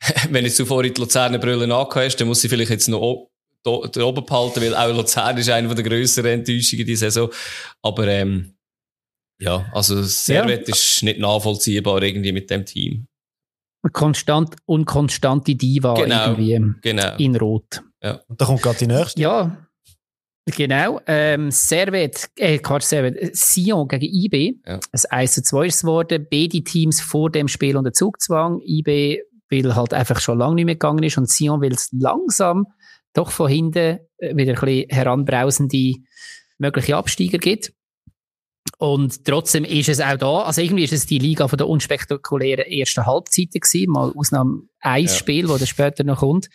[laughs] wenn jetzt du vorhin die Luzerner Brille hast, dann muss sie vielleicht jetzt noch oben behalten, weil auch Luzern ist eine von der grösseren Enttäuschungen die Saison. Aber ähm, ja, also Servet ja. ist nicht nachvollziehbar irgendwie mit dem Team. Konstant und konstante Diva genau, irgendwie genau. in Rot. Ja. Und da kommt gerade die nächste. Ja, genau. Ähm, Servet, äh, Quatsch, Servet, Sion gegen IB. Ja. Ein 1 zu 2 ist geworden. Beide Teams vor dem Spiel unter Zugzwang. IB, weil halt einfach schon lange nicht mehr gegangen ist und Sion will es langsam doch von hinten äh, wieder ein bisschen heranbrausende mögliche Absteiger gibt. Und trotzdem ist es auch da, also irgendwie ist es die Liga von der unspektakulären ersten Halbzeit gewesen, mal Ausnahme ein ja. Spiel, das später noch kommt.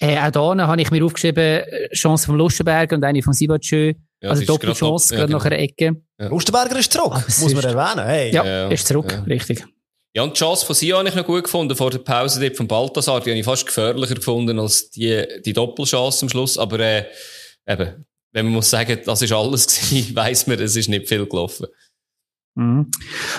Äh, auch da habe ich mir aufgeschrieben, Chance vom Lustenberger und eine von Sibachö. Ja, also Doppelchance, gerade ja, genau. nach einer Ecke. Ja. Lustenberger ist zurück, ah, muss man erwähnen. Hey. Ja, ja, ist zurück, richtig. Ja, und die Chance von Sion habe ich noch gut gefunden vor der Pause dort von Balthasar. Die habe ich fast gefährlicher gefunden als die, die Doppelchance am Schluss. Aber äh, eben, wenn man muss sagen, das ist alles [laughs] gewesen, weiss man, es ist nicht viel gelaufen. Mhm.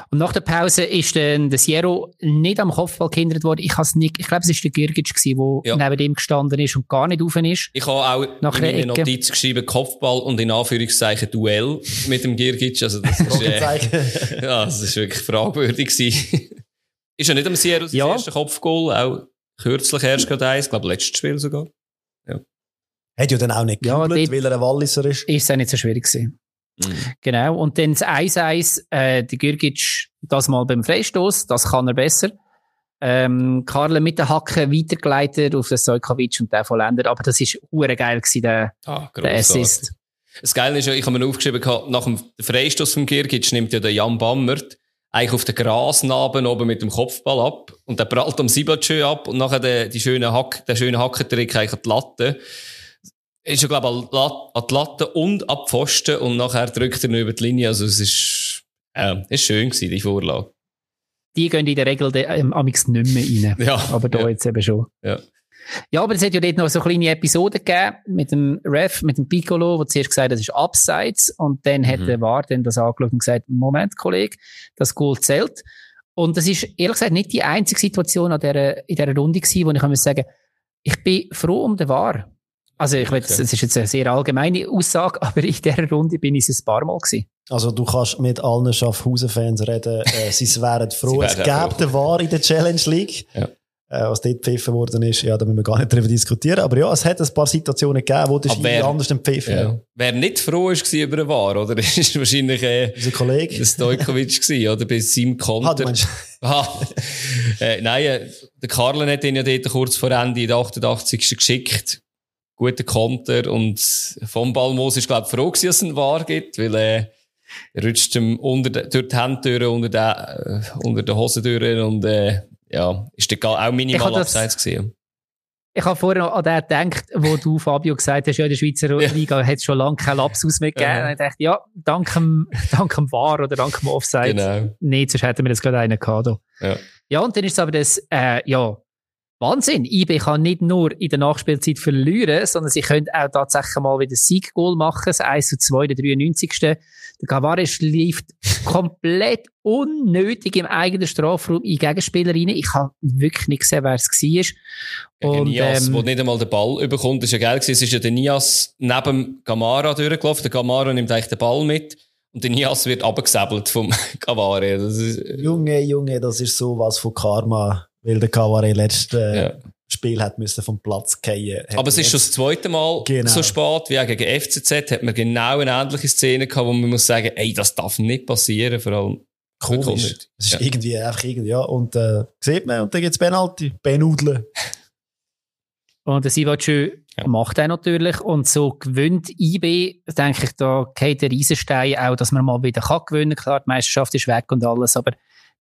Und nach der Pause ist dann der Sierro nicht am Kopfball gehindert worden. Ich, nicht, ich glaube, es war der Girgic, der ja. neben ihm gestanden ist und gar nicht offen ist. Ich habe auch nach in meine Notiz geschrieben, Kopfball und in Anführungszeichen Duell mit dem Girgic. Also das ist, äh, [laughs] ja, das ist wirklich fragwürdig gewesen. [laughs] ist ja nicht am Sierro das ja. erste Kopfgoal, auch kürzlich erst gerade eins, ich glaube, letztes Spiel sogar. Hat ja dann auch nicht gejubelt, ja, weil er ein Walliser ist. Ist es auch nicht so schwierig gewesen. Mhm. Genau. Und dann das 1-1, äh, die Gürgic das mal beim Freistoß, das kann er besser. Ähm, Karle mit der Hacke weitergeleitet auf den Sojkovic und der vollendet. Aber das ist hure geil gewesen, der, ah, der Assist. Das Geile ist ja, ich habe mir aufgeschrieben, nach dem Freistoß von Girgic nimmt ja der Jan Bammert eigentlich auf den Grasnarben oben mit dem Kopfball ab und der prallt am Sibachö ab und nachher der, die schöne Hack, der schöne Hackentrick eigentlich an die Latte ist ja, glaube ich, an die Latte und ab Pfosten und nachher drückt er ihn über die Linie. Also es ist, äh, ist schön gewesen, die Vorlage. Die gehen in der Regel ähm, nicht mehr rein. [laughs] Ja, aber da ja. jetzt eben schon. Ja. Ja, aber es hat ja dort noch so kleine Episoden gegeben mit dem Ref, mit dem Piccolo, wo zuerst gesagt hat, das ist Abseits. Und dann mhm. hat der War dann das angeschaut und gesagt, Moment, Kollege, das Goal zählt. Und das ist ehrlich gesagt nicht die einzige Situation an der, in dieser Runde gewesen, wo ich sagen, ich bin froh um den War. Also ich weiß, okay. es ist jetzt eine sehr allgemeine Aussage, [laughs] aber in dieser Runde bin ich es ein paar Mal gewesen. Also du kannst mit allen Schaffhausen-Fans reden, äh, [laughs] sie wären froh. es gäbe den War in der Challenge League. Ja. Äh, was dort gepfiffen worden ist, ja, da müssen wir gar nicht darüber diskutieren. Aber ja, es hat ein paar Situationen gegeben, wo der Schiri anders gepfiffen ja. Wer nicht froh war über den War, oder? [laughs] ist wahrscheinlich äh, unser Kollege. Stojkovic gewesen, oder? Bei seinem Konter. Ah, äh, nein, äh, der Karlen hat ihn ja dort kurz vor Ende in der 88. geschickt guter Konter und vom Ballmoos ist, glaube ich, froh gewesen, dass es einen War gibt, weil, äh, er rutscht ihm unter de, durch die Hände unter der, äh, unter der Hose durch und, äh, ja, ist der auch minimal abseits gewesen. Ich habe vorher noch an den gedacht, wo du, Fabio, gesagt hast, ja, in der Schweizer Liga hat es schon lange keinen Lapsus mehr gegeben. Ja. Und ich dachte, ja, dank dem, dank dem VAR oder dank dem Offside. Genau. Nee, sonst hätten wir das gerade einen gehabt. Ja. ja, und dann ist es aber das, äh, ja, Wahnsinn. IB kann nicht nur in der Nachspielzeit verlieren, sondern sie können auch tatsächlich mal wieder Sieggoal machen. Das 1 zu 2, der 93. Der Gavares lief komplett unnötig im eigenen Strafraum in Gegenspieler rein. Ich habe wirklich nicht gesehen, wer es war. Und, Nias, ähm, wo nicht einmal den Ball überkommt, ist ja geil gewesen. Es ist ja der Nias neben Gamara durchgelaufen. Der Gamara nimmt eigentlich den Ball mit. Und der Nias wird abgesäbelt vom [laughs] Gavare. Junge, Junge, das ist sowas von Karma weil der Kaware letzte äh, ja. Spiel hat müssen vom Platz fallen. Aber es ist schon das zweite Mal genau. so spät wie auch gegen FCZ hat man genau eine ähnliche Szene gehabt, wo man muss sagen, ey, das darf nicht passieren, vor allem. Komisch. Es ist ja. irgendwie einfach irgendwie, ja. Und, äh, sieht man, und dann gibt's Penalty. Benudeln. [laughs] Und der Sivacö ja. macht er natürlich. Und so gewinnt IB, denke ich, da geht der Riesenstein auch, dass man mal wieder kann gewinnen kann. Klar, die Meisterschaft ist weg und alles, aber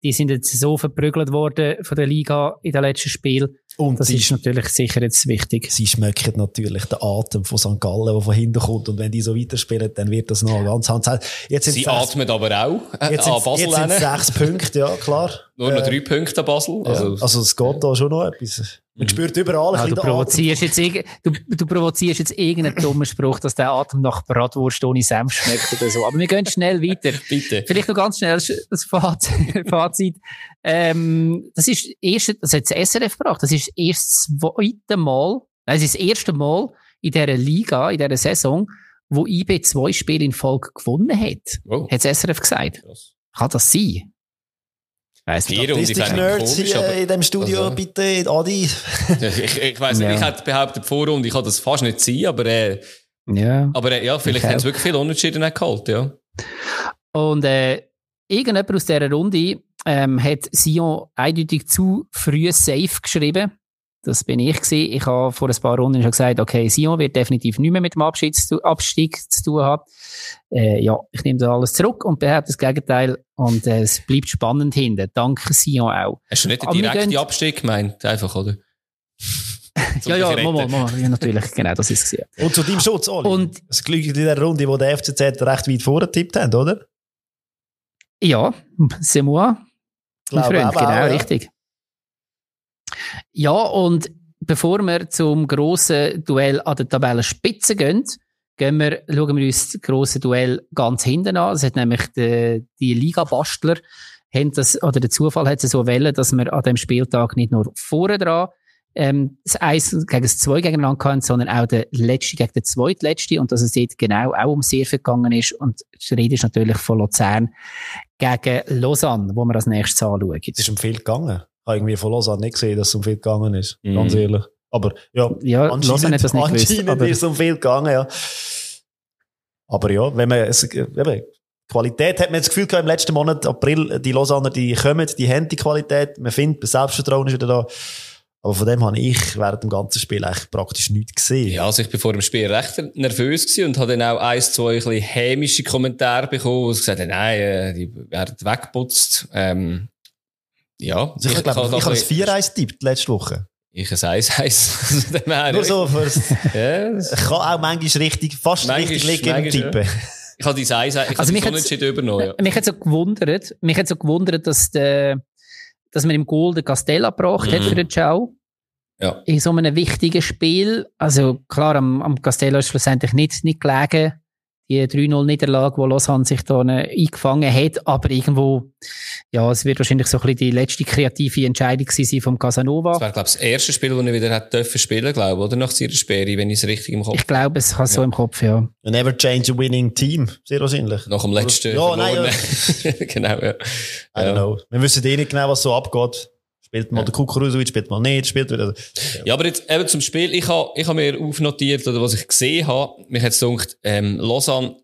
die sind jetzt so verprügelt worden von der Liga in den letzten Spielen. Und das ist natürlich sicher jetzt wichtig. Sie schmecken natürlich den Atem von St. Gallen, der von hinten kommt. Und wenn die so weiterspielen, dann wird das noch ganz hand. Jetzt sind sie sechs, atmen aber auch. Äh, jetzt sind, jetzt sind sechs Punkte, ja, klar. Nur noch drei Punkte an Basel. Also, ja. also es geht da schon noch etwas. Man mhm. spürt überall ein ja, du, provozierst jetzt, du, du provozierst jetzt irgendeinen dummen Spruch, dass der Atem nach Bratwurst ohne Senf schmeckt oder so. Aber wir gehen schnell weiter. [laughs] Bitte. Vielleicht noch ganz schnell das [laughs] Fazit. Ähm, das ist erste, das hat das SRF gebracht. Das ist erst das zweite Mal, nein, es ist das erste Mal in dieser Liga, in dieser Saison, wo IB zwei Spiele in Folge gewonnen hat. Oh. Hat das SRF gesagt. Krass. Kann das sein? Weiss Vier und ich Nerds komisch, aber, in dem Studio, also, bitte, Adi. [laughs] ich ich weiss nicht, ja. ich hätte behauptet, Vorrunde, ich kann das fast nicht sein, aber, äh, ja. aber äh, ja, vielleicht haben sie wirklich viel Unentschieden geholt, ja. Und, äh, irgendjemand aus dieser Runde, ähm, hat Sion eindeutig zu früh safe geschrieben. Das bin ich gewesen. Ich habe vor ein paar Runden schon gesagt, okay, Sion wird definitiv nicht mehr mit dem Abstieg zu, Abstieg zu tun haben. Äh, ja, ich nehme da alles zurück und behaupte das Gegenteil. Und äh, es bleibt spannend hinten. Danke Sion auch. Hast du nicht den direkten Abstieg gemeint? Einfach, oder? [laughs] ja, ja, Mama, Mama, ja, natürlich, genau, das ist es. Und zu deinem Schutz, Oli. Und es glückt in der Runde, wo der FCZ recht weit vorgetippt hat, oder? Ja, c'est moi. Glaube Freund, genau, auch, ja. richtig. Ja, und bevor wir zum grossen Duell an der Tabellenspitze gehen, gehen wir, schauen wir uns das grosse Duell ganz hinten an. Es hat nämlich die, die Liga-Bastler, das, oder der Zufall hat es so wählen, dass wir an dem Spieltag nicht nur vorne dran ähm, das Eins gegen das Zwei gegeneinander hatten, sondern auch der Letzte gegen den Zweitletzte und dass es dort genau auch um sehr viel gegangen ist. Und die Rede ist natürlich von Luzern gegen Lausanne, wo wir als nächstes anschauen. Es ist um viel gegangen habe irgendwie von Lausanne nicht gesehen, dass es um viel gegangen ist. Mm. Ganz ehrlich. Aber ja, ja anscheinend, hat das nicht anscheinend gewusst, ist es um viel gegangen, ja. Aber ja, wenn man, es, eben, Qualität hat man das Gefühl gehabt, im letzten Monat, April, die Lausanne, die kommen, die haben die Qualität, man findet, das Selbstvertrauen ist wieder da. Aber von dem habe ich während dem ganzen Spiel eigentlich praktisch nichts gesehen. Ja, also ich bin vor dem Spiel recht nervös gewesen und habe dann auch ein, zwei ein bisschen hämische Kommentare bekommen, wo sie gesagt haben, nein, äh, die werden weggeputzt. Ähm, ja. Also ich, ich glaube, ich, habe ein 4-1 tippt letzte Woche. Ich ein 1-1. [laughs] Nur so fürs. [laughs] Ich kann auch manchmal richtig, fast manchmal, richtig liegen tippen. Ja. Ich habe dein 1 ich also mich unentschieden übernommen. Ja. Mich hat so gewundert, mich hat so gewundert, dass, der, dass man im Goal den Castella gebracht mhm. hat für den Ciao. Ja. In so einem wichtigen Spiel. Also klar, am, am Castella ist schlussendlich nicht, nicht gelegen die 3-0-Niederlage, die Lausanne sich da eingefangen hat. Aber irgendwo, ja, es wird wahrscheinlich so ein bisschen die letzte kreative Entscheidung sein vom Casanova. Das war, glaube ich, das erste Spiel, das er wieder hat dürfen spielen, glaube oder? Nach seiner Sperre, wenn ich es richtig im Kopf Ich glaube, es hat ja. so im Kopf, ja. You never change a winning team. Sehr wahrscheinlich. Nach dem letzten. Ja, nein, ja. [laughs] genau, ja. I don't know. Wir wissen eh nicht genau, was so abgeht. Spielt mal ja. der Kukuruzovic, spielt mal nicht, spielt wieder. Ja. ja, aber jetzt eben zum Spiel. Ich habe ich hab mir aufnotiert, oder was ich gesehen habe, mich hat es gedacht, ähm, Lausanne,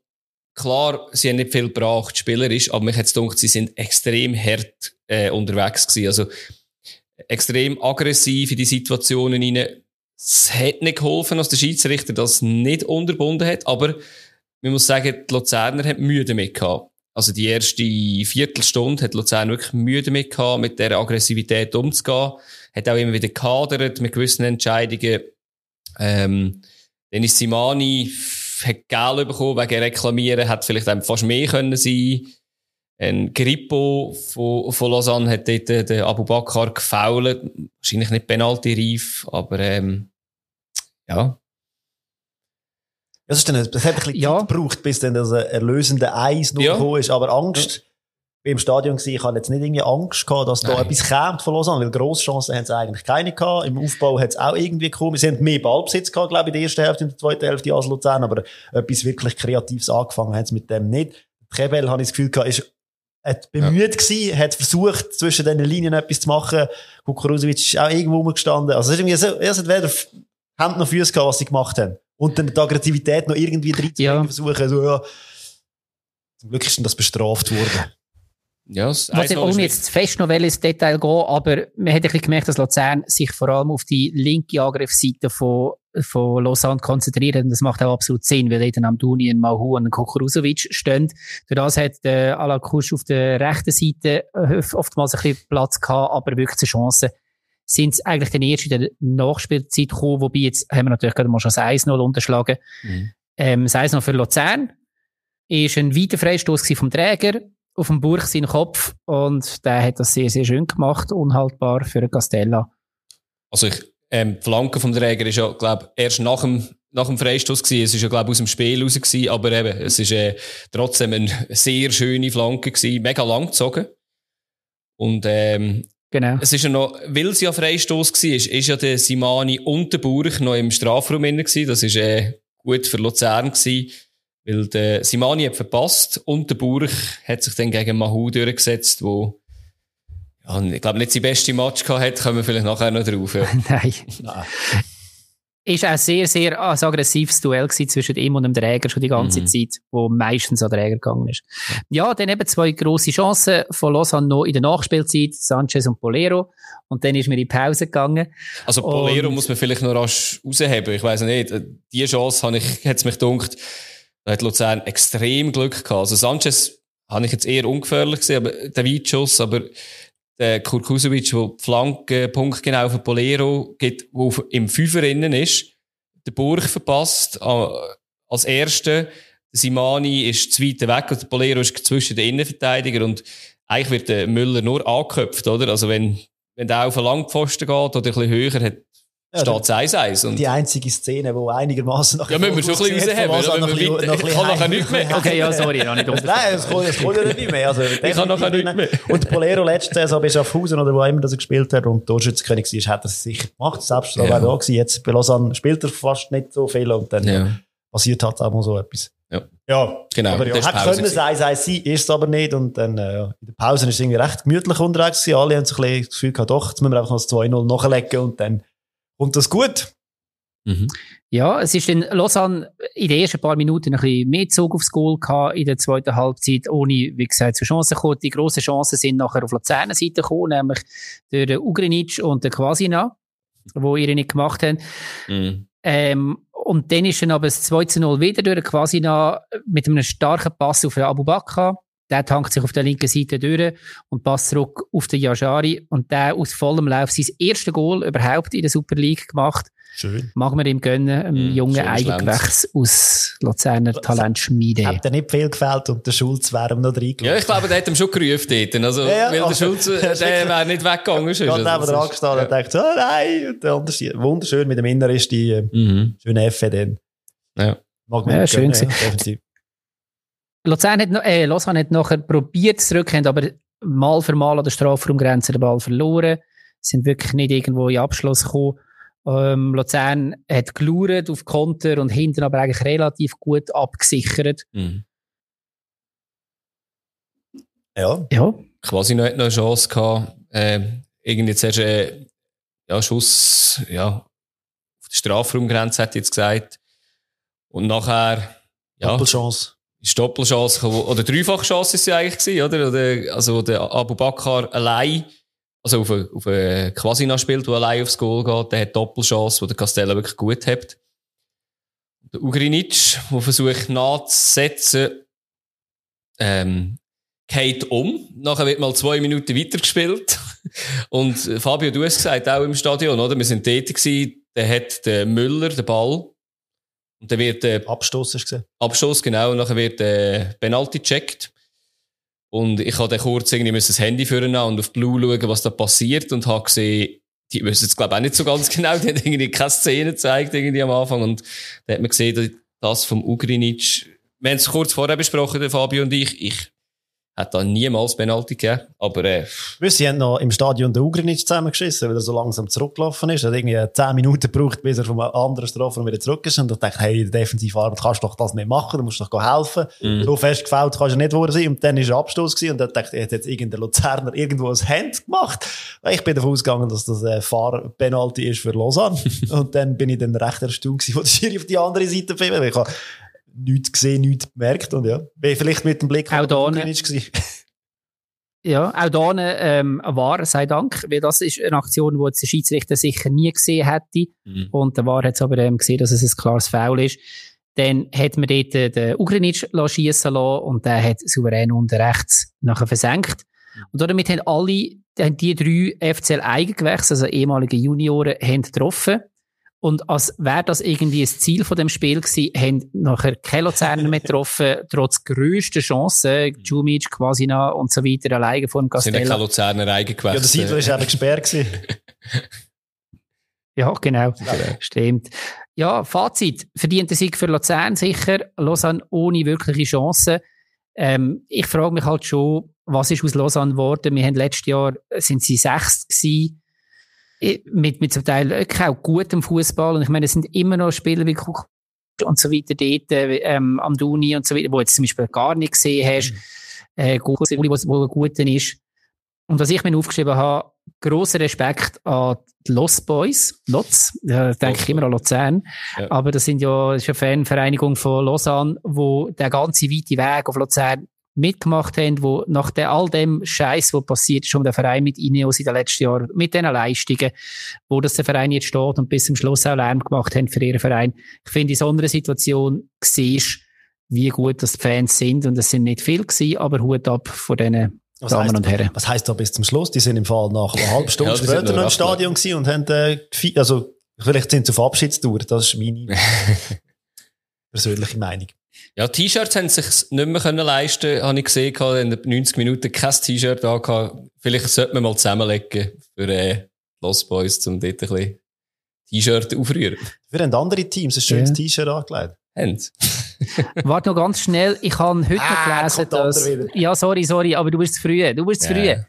klar, sie haben nicht viel gebracht, spielerisch, aber mich hat es gedacht, sie sind extrem hart äh, unterwegs gewesen. Also, extrem aggressiv in die Situationen rein. Es hat nicht geholfen, dass der Schiedsrichter das nicht unterbunden hat, aber man muss sagen, die Luzerner haben Mühe damit gehabt. Also die erste Viertelstunde hat Luzern wirklich Mühe damit gehabt, mit dieser Aggressivität umzugehen. Hat auch immer wieder gehadert mit gewissen Entscheidungen. Ähm, Dennis Simani hat Geld bekommen wegen Reklamieren, hat vielleicht fast mehr können sein. Ein Grippo von, von Lausanne hat dort den Abu Bakr gefault. Wahrscheinlich nicht Penalty-reif, aber ähm, ja. Das, ist dann, das hat ein bisschen ja. Zeit gebraucht, bis dann das erlösende Eis noch ja. gekommen ist. Aber Angst, ja. im Stadion gewesen, ich hatte jetzt nicht irgendwie Angst gehabt, dass da Nein. etwas kommt von Lausanne, weil grosse Chancen haben sie eigentlich keine gehabt. Im Aufbau hat es auch irgendwie gekommen. Sie haben mehr Ballbesitz gehabt, glaube ich, in der ersten Hälfte, in der zweiten Hälfte als Luzern, aber etwas wirklich Kreatives angefangen haben sie mit dem nicht. Kebel, habe ich das Gefühl gehabt, ist hat bemüht ja. gewesen, hat versucht, zwischen den Linien etwas zu machen. Kukuruzovic ist auch irgendwo rumgestanden. Also es ist irgendwie so, er hat weder Hände noch Füße gehabt, was sie gemacht haben. Und dann die Aggressivität noch irgendwie reinzubringen, ja. versuchen, so, ja. Zum Glück ist das bestraft worden. Ja, Was ich ohne jetzt zu fest noch ins Detail gehen, aber man hat ein bisschen gemerkt, dass Luzern sich vor allem auf die linke Angriffsseite von, von Lausanne konzentriert und das macht auch absolut Sinn, weil dort Amduni, ein Mahu und ein Kukuruzovic stehen. Durch das hat der Alakusch auf der rechten Seite äh, oftmals ein bisschen Platz gehabt, aber wirklich eine Chance sind sie eigentlich dann erst in der Nachspielzeit gekommen, wobei jetzt haben wir natürlich gerade mal schon das 1-0 unterschlagen. Mhm. Ähm, das 1-0 für Luzern ist ein weiter Freistoß vom Träger. auf dem Buch seinen Kopf und der hat das sehr, sehr schön gemacht, unhaltbar für Castella. Also ich, ähm, die Flanke vom Träger ist ja, glaube erst nach dem, nach dem Freistoß gewesen. Es ist ja, glaube aus dem Spiel raus gewesen, aber eben, es ist äh, trotzdem eine sehr schöne Flanke gewesen, mega lang gezogen. Und ähm, Genau. es ist ja noch, weil es ja Freistoß war, ist, ist ja der Simani und der Burg noch im Strafraum inne gewesen. Das ist äh, gut für Luzern gewesen, weil der Simani hat verpasst und der Burg hat sich dann gegen Mahu durchgesetzt, wo ja, ich glaube nicht sein beste Match gehabt hat, kommen wir vielleicht nachher noch drauf. Ja. [laughs] Nein. Nein. Ist auch sehr, sehr ein aggressives Duell gewesen zwischen ihm und dem Träger schon die ganze Mhm. Zeit, wo meistens an Träger gegangen ist. Ja, dann eben zwei grosse Chancen von Lausanne noch in der Nachspielzeit, Sanchez und Polero. Und dann ist mir in die Pause gegangen. Also Polero Und- muss man vielleicht noch rasch rausheben. Ich weiß nicht, die Chance habe ich, hat's mich gedacht, da hat Luzern extrem Glück gehabt. Also Sanchez habe ich jetzt eher ungefährlich gesehen, aber der Weitschuss, aber der Kurkusovic, der die Flanke punktgenau für Polero gibt, auf- im Fünfer innen ist, der Burg verpasst, äh, als Erster. Simani ist zu weit weg und der Polero ist zwischen den Innenverteidiger und eigentlich wird der Müller nur angeköpft, oder? Also wenn, wenn der auf einen Langpfosten geht oder ein bisschen höher, hat, steht es 1-1. Und Die einzige Szene, die einigermaßen nach ja, müssen wir schon ein bisschen rausheben. Ich kann nachher nicht mehr. Okay, ja, sorry, ich habe nicht [laughs] Nein, es kommt, es ja nicht mehr. Also, [laughs] Ich kann nachher nicht mehr. Und Polero letzte Saison bei Schaffhausen oder wo immer das er gespielt hat und Torschützenkönig war, hat er es sicher gemacht. Selbst Ja. war er da gewesen. Jetzt bei Lausanne spielt er fast nicht so viel und dann Ja. passiert halt auch mal so etwas. Ja. Ja, Genau, aber das ja, Pause können es eins eins sein, ist es aber nicht. Und dann, äh, ja, in der Pause ist es irgendwie recht gemütlich unterwegs gewesen. Alle haben so ein bisschen das Gefühl gehabt, doch, jetzt müssen wir einfach noch das 2-0 nachlegen und dann kommt das gut. Mhm. Ja, es ist in Lausanne in den ersten paar Minuten ein bisschen mehr Zug aufs Goal gehabt, in der zweiten Halbzeit, ohne, wie gesagt, zu Chancen gekommen. Die grossen Chancen sind nachher auf Luzerner Seite gekommen, nämlich durch den Ugrinic und den Quasina, wo ihre nicht gemacht haben. Mhm. Ähm, und dann ist dann aber das 2 zu 0 wieder durch den Quasina mit einem starken Pass auf den Abu Bakr. Der tankt sich auf der linken Seite durch und passt zurück auf den Yajari. Und der aus vollem Lauf sein erstes Goal überhaupt in der Super League gemacht. Schön. Mag man ihm gönnen, einem Mhm, jungen Eigengewächs aus Luzerner Talentschmiede. Hat er nicht viel gefällt und der Schulz wäre ihm noch reingelaufen. Ja, ich glaube, der hat ihm schon gerufen dort. Also, Ja, ja, weil der Schulz, [laughs] der wäre nicht weggegangen. habe Also, neben dran das ist- gestanden und dachte, oh nein, und der andere ist- wunderschön mit dem Innerist, die äh, Mhm. schöne Effe dann. Ja. Mag man Ja, schön gönnen, ja, definitiv. Luzern hat, noch- äh, Lausanne hat nachher probiert zurückzukommen, aber mal für mal an der Strafraumgrenze den Ball verloren. Sind wirklich nicht irgendwo in Abschluss gekommen. Ähm, Luzern hat gelauert auf Konter und hinten aber eigentlich relativ gut abgesichert. Mhm. Ja, Ja, Quasi noch, hat noch eine Chance gehabt. Äh, irgendwie zuerst, äh, ja, Schuss, ja, auf der Strafraumgrenze, hat jetzt gesagt. Und nachher, ja, Doppelchance. Ist Doppelchance gekommen, oder Dreifachchance ist sie eigentlich gewesen, oder? oder also der Abu Bakr allein, also auf ein, auf ein Quasina spielt, der allein aufs Goal geht, der hat Doppelchance, wo der Castella wirklich gut hat. Der Ugrinic, der versucht nachzusetzen, ähm, geht um. Nachher wird mal zwei Minuten weitergespielt. [laughs] Und äh, Fabio, du hast gesagt, auch im Stadion, oder? Wir sind dort gewesen, der hat der Müller den Ball. Und der wird der Abstoß hast du gesehen. Abstoß, genau. Und nachher wird äh, Penalty gecheckt. Und ich habe dann kurz irgendwie müssen das Handy führen und auf Blue schauen, was da passiert und habe gesehen, die wissen es glaube ich auch nicht so ganz [laughs] genau. Die haben irgendwie keine Szene gezeigt irgendwie am Anfang und da hat man gesehen, dass das vom Ugrinic, wir haben es kurz vorher besprochen, der Fabio und ich, ich hätte da niemals Penalty gegeben, aber äh, sie haben noch im Stadion den Ugrinic zusammengeschissen, weil er so langsam zurückgelaufen ist. Er hat irgendwie 10 Minuten gebraucht, bis er vom anderen Strafraum wieder zurück ist. Und ich dachte, hey, in der Defensivarbeit kannst du doch das nicht machen, du musst doch helfen. Mhm. So fest gefällt kannst du nicht worden sein. Und dann ist er Abstoß gewesen. Und dann dachte ich, jetzt hat irgendein Luzerner irgendwo ein Hand gemacht. Ich bin davon ausgegangen, dass das ein Fahrpenalty ist für Lausanne. [laughs] und dann bin ich dann recht erstaunt gewesen, wo der Schiri auf die andere Seite fiel. Ich habe nichts gesehen, nichts gemerkt. Und ja, bin vielleicht mit dem Blick Auch auf den da gewesen. [laughs] Ja, auch da ähm, war, sei Dank, weil das ist eine Aktion, die der Schiedsrichter sicher nie gesehen hätte. Mhm. Und der war hat aber ähm, gesehen, dass es ein klares Foul ist. Dann hat man dort äh, den Ugrinic schiessen lassen und der hat souverän unten rechts nachher versenkt. Und damit haben alle, haben die drei FCL Eigengewächse, also ehemalige Junioren, haben getroffen. Und als wäre das irgendwie ein Ziel von dem Spiel gewesen, haben nachher keine Luzerner mehr getroffen, [laughs] trotz grösster Chancen, Jumic, Quasina und so weiter, alleine vor dem Sind ja Castella. keine Luzerner eingewechselt. Ja, der Seidler ist eben gesperrt gewesen. [laughs] Ja, genau. Genau. Stimmt. Ja, Fazit. Verdienter Sieg für Luzern sicher. Lausanne ohne wirkliche Chancen. Ähm, ich frage mich halt schon, was ist aus Lausanne geworden? Wir haben letztes Jahr, sind sie sechst gewesen, mit, mit zum Teil wirklich auch gutem Fußball. Und ich meine, es sind immer noch Spieler wie Kuk und so weiter dort, äh, ähm, am Duni und so weiter, wo jetzt zum Beispiel gar nicht gesehen hast, äh, gut, wo, wo ein guter ist. Und was ich mir aufgeschrieben habe, grosser Respekt an die Lost Boys, Lotz, da denke ich immer an Luzern, Ja. aber das sind ja, das ist eine Fanvereinigung von Lausanne, wo der ganze weite Weg auf Luzern mitgemacht haben, wo nach der, all dem Scheiß, wo passiert ist, um den Verein mit Ineos in den letzten Jahren, mit diesen Leistungen, wo das der Verein jetzt steht und bis zum Schluss auch Lärm gemacht haben für ihren Verein. Ich finde, in so einer Situation siehst wie gut das die Fans sind und es sind nicht viel gewesen, aber Hut ab von diesen Was Damen heisst- und Herren. Was heisst da bis zum Schluss? Die sind im Fall nach einer halben Stunde [laughs] Ja, später noch noch im Stadion gewesen und haben, äh, also, vielleicht sind sie auf Abschiedstour. Das ist meine [laughs] persönliche Meinung. Ja, T-Shirts haben sich nicht mehr können leisten, habe ich gesehen, in den 90 Minuten kein T-Shirt angehabt. Vielleicht sollten wir mal zusammenlegen für äh, Lost Boys, um dort ein bisschen T-Shirt aufrühren. Wir haben andere Teams ein schönes Ja. T-Shirt angelegt. Haben. [laughs] Warte noch ganz schnell, ich habe heute Ah, noch gelesen, dass... Ja, sorry, sorry, aber du bist zu früh. Du bist zu früh. Ja.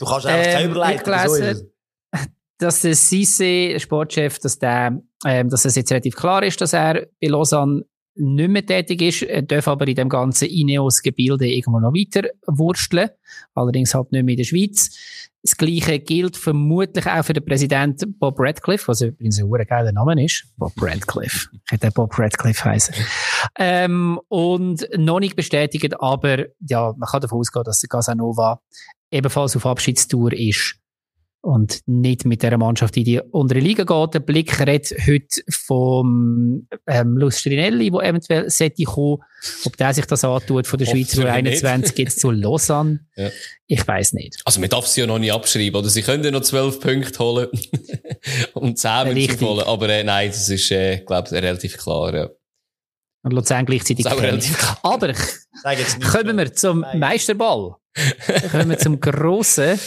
Du kannst einfach keine Ähm, ich gelesen, [laughs] dass der Cisse, der Sportchef, dass, der, ähm, dass es jetzt relativ klar ist, dass er bei Lausanne nicht mehr tätig ist, er darf aber in dem ganzen Ineos-Gebilde irgendwo noch weiter wursteln. Allerdings halt nicht mehr in der Schweiz. Das Gleiche gilt vermutlich auch für den Präsidenten Bob Radcliffe, was übrigens ein geiler Name ist. Bob Radcliffe. Hätte Bob Radcliffe heißen. ähm, und noch nicht bestätigt, aber ja, man kann davon ausgehen, dass der Casanova ebenfalls auf Abschiedstour ist und nicht mit der Mannschaft in die untere Liga geht. Der Blick redet heute vom ähm, Lustrinelli, der eventuell sollte kommen. Ob der sich das antut von der Schweizer Hoffentlich 21 jetzt zu Lausanne. Ja. Ich weiß nicht. Also, man darf sie ja noch nicht abschreiben, oder? Sie können ja noch 12 Punkte holen [laughs] und 10 müssen Richtig. sie holen. Aber äh, nein, das ist, äh, glaube ich, relativ klar. Ja. Und Luzern gleichzeitig. Das ist auch relativ klar. Aber kommen wir zum. Meisterball. kommen wir zum [laughs] grossen.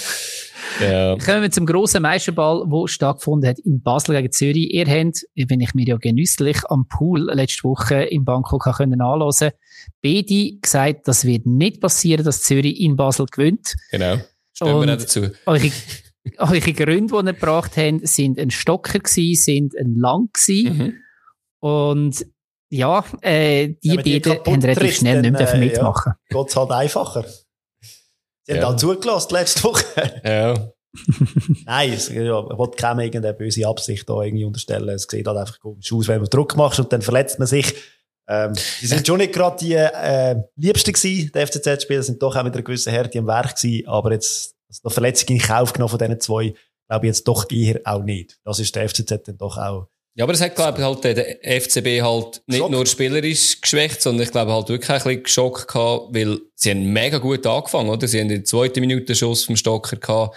Ja. Kommen wir zum grossen Meisterball, der stattgefunden hat in Basel gegen Zürich. Ihr habt, wenn ich mir ja genüsslich am Pool letzte Woche in Bangkok können anhören, beide gesagt, das wird nicht passieren, dass Zürich in Basel gewinnt. Genau. Stimmen wir Und- auch dazu. Eure, [laughs] eure Gründe, die ihr gebracht habt, sind ein Stocker gewesen, sind ein Lang gewesen. Mhm. Und ja, äh, die Ja, beiden haben relativ schnell dann, nicht mehr äh, mitmachen. Geht's halt einfacher. Sie Ja. auch zugelassen letzte Woche. Ja. [laughs] Nein, es, ja, ich will keinem irgendeine böse Absicht da irgendwie unterstellen. Es sieht halt einfach komisch aus, wenn man Druck macht und dann verletzt man sich. Ähm, die sind schon nicht gerade die äh, Liebsten gewesen, die FCZ-Spieler sind doch auch mit einer gewissen Härte am Werk gewesen, aber jetzt also noch Verletzungen in Kauf genommen von diesen zwei, glaube ich jetzt doch eher auch nicht. Das ist der FCZ dann doch auch. Ja, aber es hat, glaube ich, halt der FCB halt nicht Schock. nur spielerisch geschwächt, sondern ich glaube halt wirklich ein bisschen Schock gehabt, weil sie haben mega gut angefangen, oder? Sie haben in der zweiten Minute Schuss vom Stocker gehabt.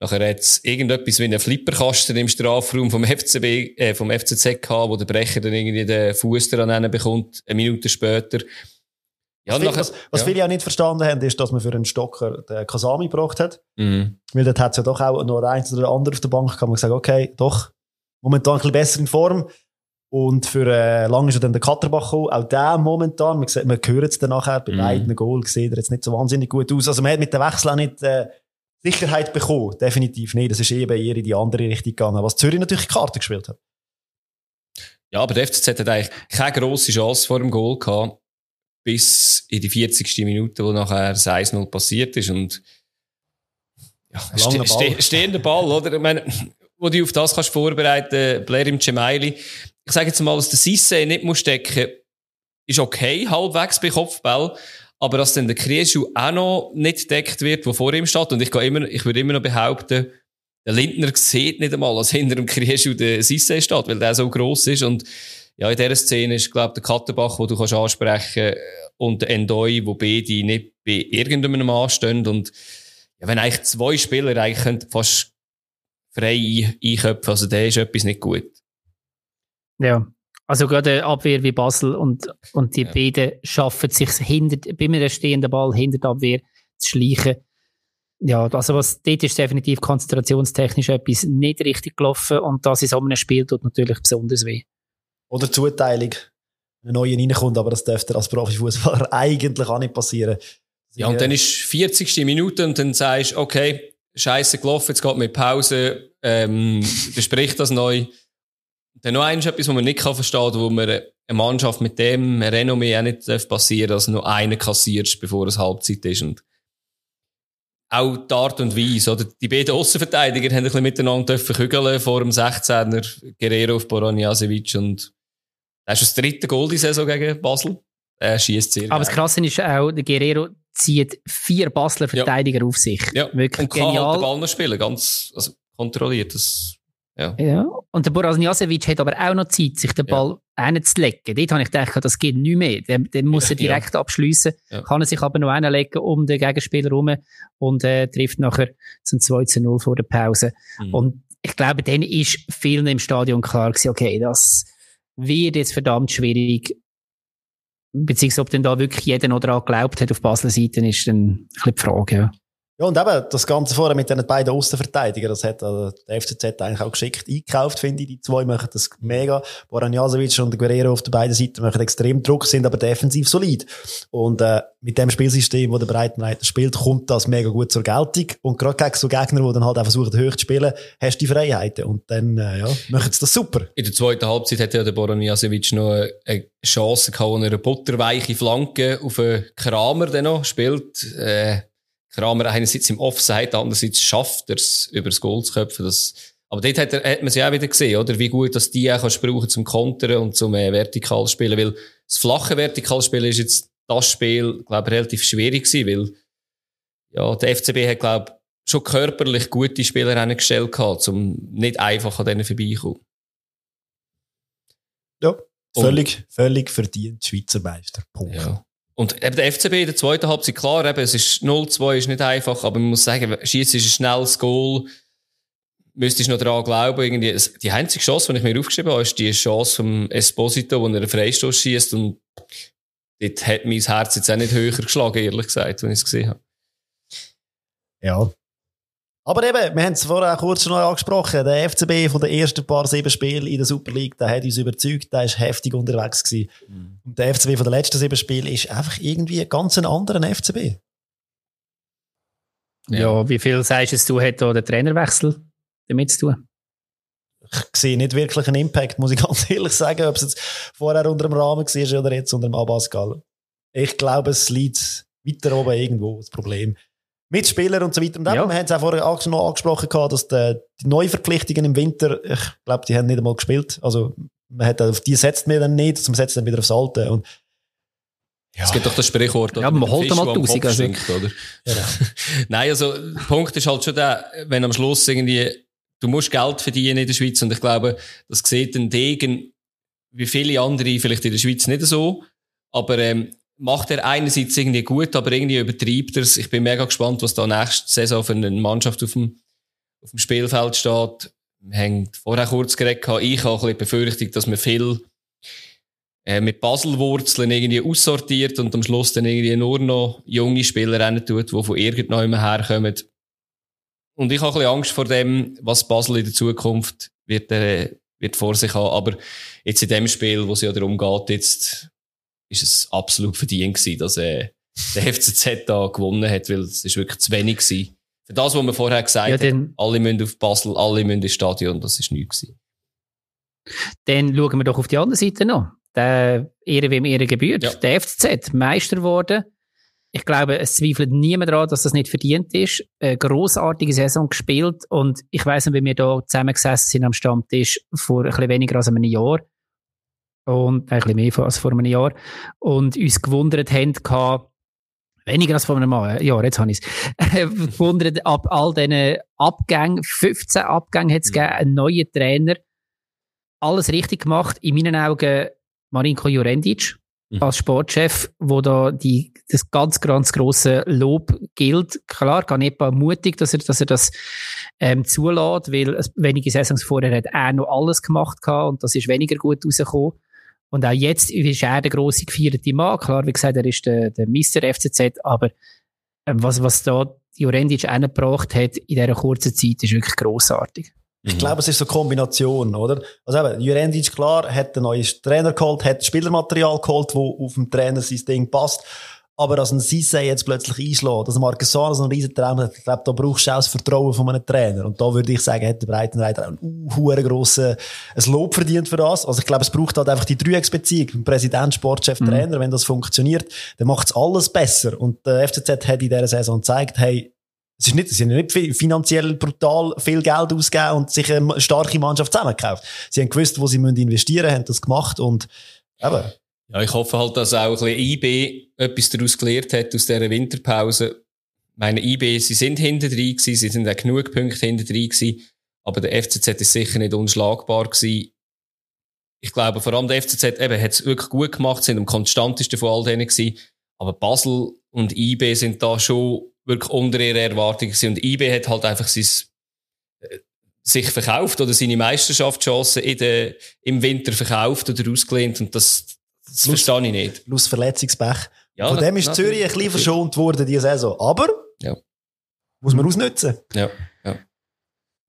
Nachher hat es irgendetwas wie einen Flipperkasten im Strafraum vom FCB, äh, vom FCZ gehabt, wo der Brecher dann irgendwie den Fuß daran bekommt, eine Minute später. Ja, was, viele, nachher- was, was ja. viele auch nicht verstanden haben, ist, dass man für einen Stocker den Kasami gebracht hat. Mhm. Weil dort hat es ja doch auch noch eins oder andere auf der Bank, kann man sagen, okay, doch, momentan ein bisschen besser in Form. Und für äh, lange ist ja dann der Katterbach gekommen. Auch der momentan, man, sieht, man hört es dann nachher, bei Mhm. beiden Goal sieht er jetzt nicht so wahnsinnig gut aus. Also man hat mit dem Wechsel auch nicht äh, Sicherheit bekommen. Definitiv nicht. Das ist eben eher in die andere Richtung gegangen. Was Zürich natürlich die Karte gespielt hat. Ja, aber der FCZ hat eigentlich keine grosse Chance vor dem Goal gehabt, bis in die 40. Minute, wo nachher das 1-0 passiert ist. Und ja, ste Ball. ste stehender Ball, oder? Ich meine, wo du auf das kannst vorbereiten, Blair im Cemaili. Ich sage jetzt mal, dass der Sisse nicht muss stecken, ist okay, halbwegs bei Kopfball. Aber dass dann der Krieschu auch noch nicht deckt wird, wo vor ihm steht. Und ich, gehe immer, ich würde immer noch behaupten, der Lindner sieht nicht einmal, dass hinter dem Krieschu der Sisse steht, weil der so gross ist. Und ja, in dieser Szene ist, glaube der Kattenbach, wo du kannst ansprechen und der Endoi, wo beide nicht bei irgendeinem Mann stehen. Und ja, wenn eigentlich zwei Spieler eigentlich fast frei ein- einköpfen, also der ist etwas nicht gut. Ja. Also gerade eine Abwehr wie Basel und, und die ja. beiden schaffen sich hinter, bei einem stehenden Ball hinter der Abwehr zu schleichen. Ja, also was, dort ist definitiv konzentrationstechnisch etwas nicht richtig gelaufen und das in so einem Spiel tut natürlich besonders weh. Oder Zuteilung, ein neuer reinkommt, aber das dürfte als Profifußballer [laughs] eigentlich auch nicht passieren. Ja, und dann ist 40. Minute und dann sagst du, okay, scheiße gelaufen, jetzt geht mit Pause, ähm, [laughs] bespricht das neu. Dann noch eins etwas, was man nicht verstehen kann, wo man eine Mannschaft mit dem Renommee auch nicht passieren darf, dass nur einer kassiert, bevor es Halbzeit ist. Und auch die Art und Weise, oder? Die beiden Außenverteidiger haben ein bisschen miteinander kügeln vor dem 16er, Guerrero auf Boronjasevic und das ist das dritte Goal die Saison gegen Basel. Er schießt sehr Aber das Krasse ist auch, der Guerrero zieht vier Basler Verteidiger ja. auf sich. Ja. Wirklich und kann genial. halt den Ball noch spielen, ganz also kontrolliert. Das, ja. ja. Und der Boras Njasevic hat aber auch noch Zeit, sich den Ball ja. hinzulegen. Dort habe ich gedacht, das geht nicht mehr. Den, den muss er [laughs] direkt ja. abschliessen. Kann er sich aber noch hinlegen um den Gegenspieler herum und äh, trifft nachher zum 2 zu 0 vor der Pause. Mhm. Und ich glaube, dann ist vielen im Stadion klar gewesen, okay, das wird jetzt verdammt schwierig, beziehungsweise ob denn da wirklich jeder noch daran geglaubt hat auf Basler Seite, ist dann ein bisschen die Frage, ja. Ja, und eben, das Ganze vorher mit den beiden Außenverteidigern, das hat also der FCZ eigentlich auch geschickt eingekauft, finde ich. Die zwei machen das mega. Boran Jasovic und Guerrero auf der beiden Seiten machen extrem Druck, sind aber defensiv solid. Und äh, mit dem Spielsystem, wo der Breitenreiter spielt, kommt das mega gut zur Geltung. Und gerade gegen so Gegner, die dann halt auch versuchen, hoch zu spielen, hast du die Freiheiten. Und dann, äh, ja, machen sie das super. In der zweiten Halbzeit hat ja der Boran noch eine Chance gehabt, eine butterweiche Flanke auf einen Kramer dann noch spielt. Äh, Kramer einerseits im Offside, andererseits schafft er es, über das Goal zu köpfen. Das, aber dort hat, er, hat man es ja auch wieder gesehen, oder? Wie gut, dass die auch kannst brauchen zum Kontern und zum äh, Vertikalspielen. Weil das flache Vertikalspielen ist jetzt das Spiel, glaube ich, relativ schwierig gewesen, weil, ja, der FCB hat, glaube ich, schon körperlich gute Spieler gestellt gehabt, um nicht einfach an denen vorbeikommen. Ja, völlig, und, völlig verdient Schweizer Meister. Punkt. Ja. Und eben der FCB in der zweiten Halbzeit, klar, eben, es ist 0-2, ist nicht einfach, aber man muss sagen, Schießen ist ein schnelles Goal. Müsstest noch daran glauben, irgendwie, die einzige Chance, die ich mir aufgeschrieben habe, ist die Chance vom Esposito, wo er einen Freistoß schießt und dort hat mein Herz jetzt auch nicht höher geschlagen, ehrlich gesagt, wenn ich es gesehen habe. Ja, aber eben, wir haben es vorher auch kurz schon angesprochen, der FCB von den ersten paar sieben Spielen in der Super League, der hat uns überzeugt, der ist heftig unterwegs gewesen. Mhm. Und der FCB von den letzten sieben Spielen ist einfach irgendwie ein ganz anderer FCB. Ja. ja, wie viel sagst du, hat da der Trainerwechsel damit zu tun? Ich sehe nicht wirklich einen Impact, muss ich [laughs] ganz ehrlich sagen, ob es jetzt vorher unter dem Rahmen war oder jetzt unter dem Abascal. Ich glaube, es liegt weiter oben irgendwo, das Problem. Mitspieler und so weiter. Und ja. wir haben es auch vorher noch angesprochen, dass die, die Neuverpflichtungen im Winter, ich glaube, die haben nicht einmal gespielt. Also, man hat auf die setzt man dann nicht, man setzt dann wieder aufs Alte. Und, ja. Es gibt doch das Sprichwort, Ja, man holt mal tausend, also. Stinkt, oder? Genau. [laughs] Nein, also, der Punkt ist halt schon der, wenn am Schluss irgendwie, du musst Geld verdienen in der Schweiz und ich glaube, das sieht ein Degen, wie viele andere vielleicht in der Schweiz nicht so, aber ähm, macht er einerseits irgendwie gut, aber irgendwie übertreibt er es. Ich bin mega gespannt, was da nächste Saison für eine Mannschaft auf dem, auf dem Spielfeld steht. Wir haben vorher kurz geredet, ich habe ein bisschen befürchtet, dass man viel äh, mit Baselwurzeln irgendwie aussortiert und am Schluss dann irgendwie nur noch junge Spieler rein tut, die von irgendjemandem herkommen. Und ich habe ein bisschen Angst vor dem, was Basel in der Zukunft wird, äh, wird vor sich haben. Aber jetzt in dem Spiel, wo es ja darum geht, jetzt ist es absolut verdient gewesen, dass äh, der FCZ da gewonnen hat, weil es ist wirklich zu wenig gewesen. Für das, was man vorher gesagt ja, hat, alle müssen auf Basel, alle müssen ins Stadion, das ist nichts gewesen. Dann schauen wir doch auf die andere Seite noch. Der Ehre wem Ehre gebührt. Ja. Der FCZ, Meister geworden. Ich glaube, es zweifelt niemand daran, dass das nicht verdient ist. Eine grossartige Saison gespielt und ich weiss nicht, wie wir da zusammengesessen sind am Stammtisch vor ein bisschen weniger als einem Jahr und ein bisschen mehr als vor einem Jahr und uns gewundert haben, gehabt, weniger als vor einem Jahr, jetzt habe ich es, [laughs] gewundert ab all diesen Abgängen, 15 Abgänge hat es mhm. gegeben, einen neuen Trainer, alles richtig gemacht, in meinen Augen Marinko Jurendic, mhm. als Sportchef, wo da die, das ganz, ganz große Lob gilt. Klar, Ganepa mutig, dass er, dass er das ähm, zulässt, weil wenige Saisons vorher hat er noch alles gemacht gehabt und das ist weniger gut rausgekommen. Und auch jetzt ist er der grosse gefeierte Mann. Klar, wie gesagt, er ist der, der Mr. FCZ, aber ähm, was, was da Jurendic eingebracht hat in dieser kurzen Zeit, ist wirklich grossartig. Ich mhm. glaube, es ist so eine Kombination, oder? Also eben, Jurendic, klar, hat einen neuen Trainer geholt, hat Spielermaterial geholt, wo auf dem Trainer sein Ding passt. Aber dass ein Sisse jetzt plötzlich einschlägt, dass ein Marquesano so einen riesen Traum hat, ich glaube, da brauchst du auch das Vertrauen von einem Trainer. Und da würde ich sagen, hat der Breitenreiter auch einen uh, grossen, ein Lob verdient für das. Also ich glaube, es braucht halt einfach die Dreiecksbeziehung. Präsident, Sportchef, mhm. Trainer. Wenn das funktioniert, dann macht es alles besser. Und der FCZ hat in dieser Saison gezeigt, hey, es ist nicht, sie haben nicht finanziell brutal viel Geld ausgegeben und sich eine starke Mannschaft zusammengekauft. Sie haben gewusst, wo sie investieren müssen, haben das gemacht und, eben. Ja, ich hoffe halt, dass auch ein bisschen IB etwas daraus gelernt hat aus dieser Winterpause. Meine IB, sie sind hinter drin gewesen, sie sind auch genug Punkte hinter drin gewesen, aber der FCZ ist sicher nicht unschlagbar gewesen. Ich glaube, vor allem der FCZ eben hat es wirklich gut gemacht, sind am konstantesten von all denen gewesen, aber Basel und IB sind da schon wirklich unter ihrer Erwartung gewesen. und IB hat halt einfach sein, äh, sich verkauft oder seine Meisterschaftschancen im Winter verkauft oder ausgelehnt und das, das plus, verstehe ich nicht. Plus Verletzungspech. Ja, Von dem ist Zürich ein bisschen verschont worden diese Saison. Aber ja. muss man ausnutzen. Ja, ja.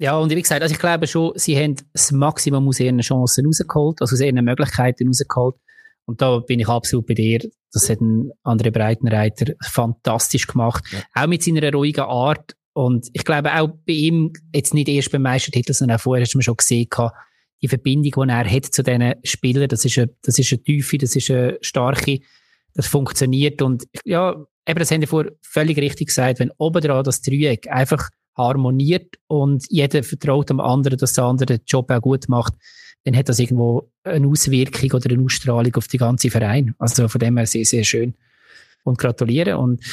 Ja, und wie gesagt, also ich glaube schon, sie haben das Maximum aus ihren Chancen rausgeholt, also aus ihren Möglichkeiten rausgeholt. Und da bin ich absolut bei dir. Das hat ein André Breitenreiter fantastisch gemacht. Ja. Auch mit seiner ruhigen Art. Und ich glaube auch bei ihm, jetzt nicht erst beim Meistertitel, sondern auch vorher hast du schon gesehen, die Verbindung, die er hat zu diesen Spielern, das ist eine, das ist eine tiefe, das ist eine starke, das funktioniert. Und ja, eben, das haben wir vorher völlig richtig gesagt, wenn oben dran das Dreieck einfach harmoniert und jeder vertraut dem anderen, dass der andere den Job auch gut macht, dann hat das irgendwo eine Auswirkung oder eine Ausstrahlung auf die ganze Verein. Also von dem her sehr, sehr schön. Und gratulieren. Und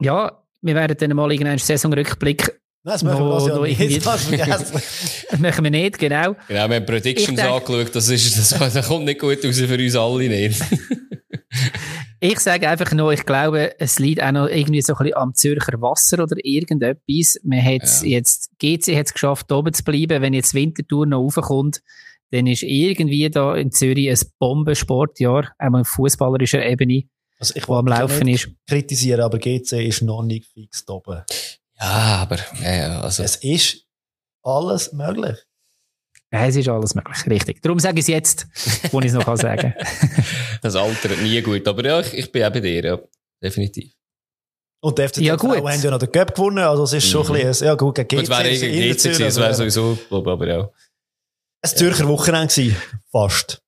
ja, wir werden dann mal irgendeinen Saisonrückblick das machen wir no, ja nicht. [laughs] Das machen wir nicht, genau. Genau, wir haben Predictions angeschaut, das, ist, das, das kommt nicht gut raus für uns alle nicht. [laughs] ich sage einfach nur, ich glaube, es liegt auch noch irgendwie so ein bisschen am Zürcher Wasser oder irgendetwas. Man hat ja. jetzt, GC hat es geschafft, oben zu bleiben. Wenn jetzt Wintertour noch raufkommt, dann ist irgendwie da in Zürich ein Bombensportjahr, einmal auf fußballerischer Ebene, also ich wo am Laufen ist. kritisieren, aber GC ist noch nicht fix oben. Ja, aber ja, also. es ist alles möglich. Ja, es ist alles möglich, richtig. Darum sage ich es jetzt, wo ich es noch sagen kann. [laughs] das altert nie gut, aber ja, ich, ich bin auch bei dir, ja, definitiv. Und der FCZ ja, gut. haben ja noch den Cup gewonnen, also es ist schon mhm. ein bisschen, ja gut, gegen GC. Gut, wäre gegen GC gewesen, das wäre sowieso, aber ja. Ein Zürcher Wochenende gewesen, fast.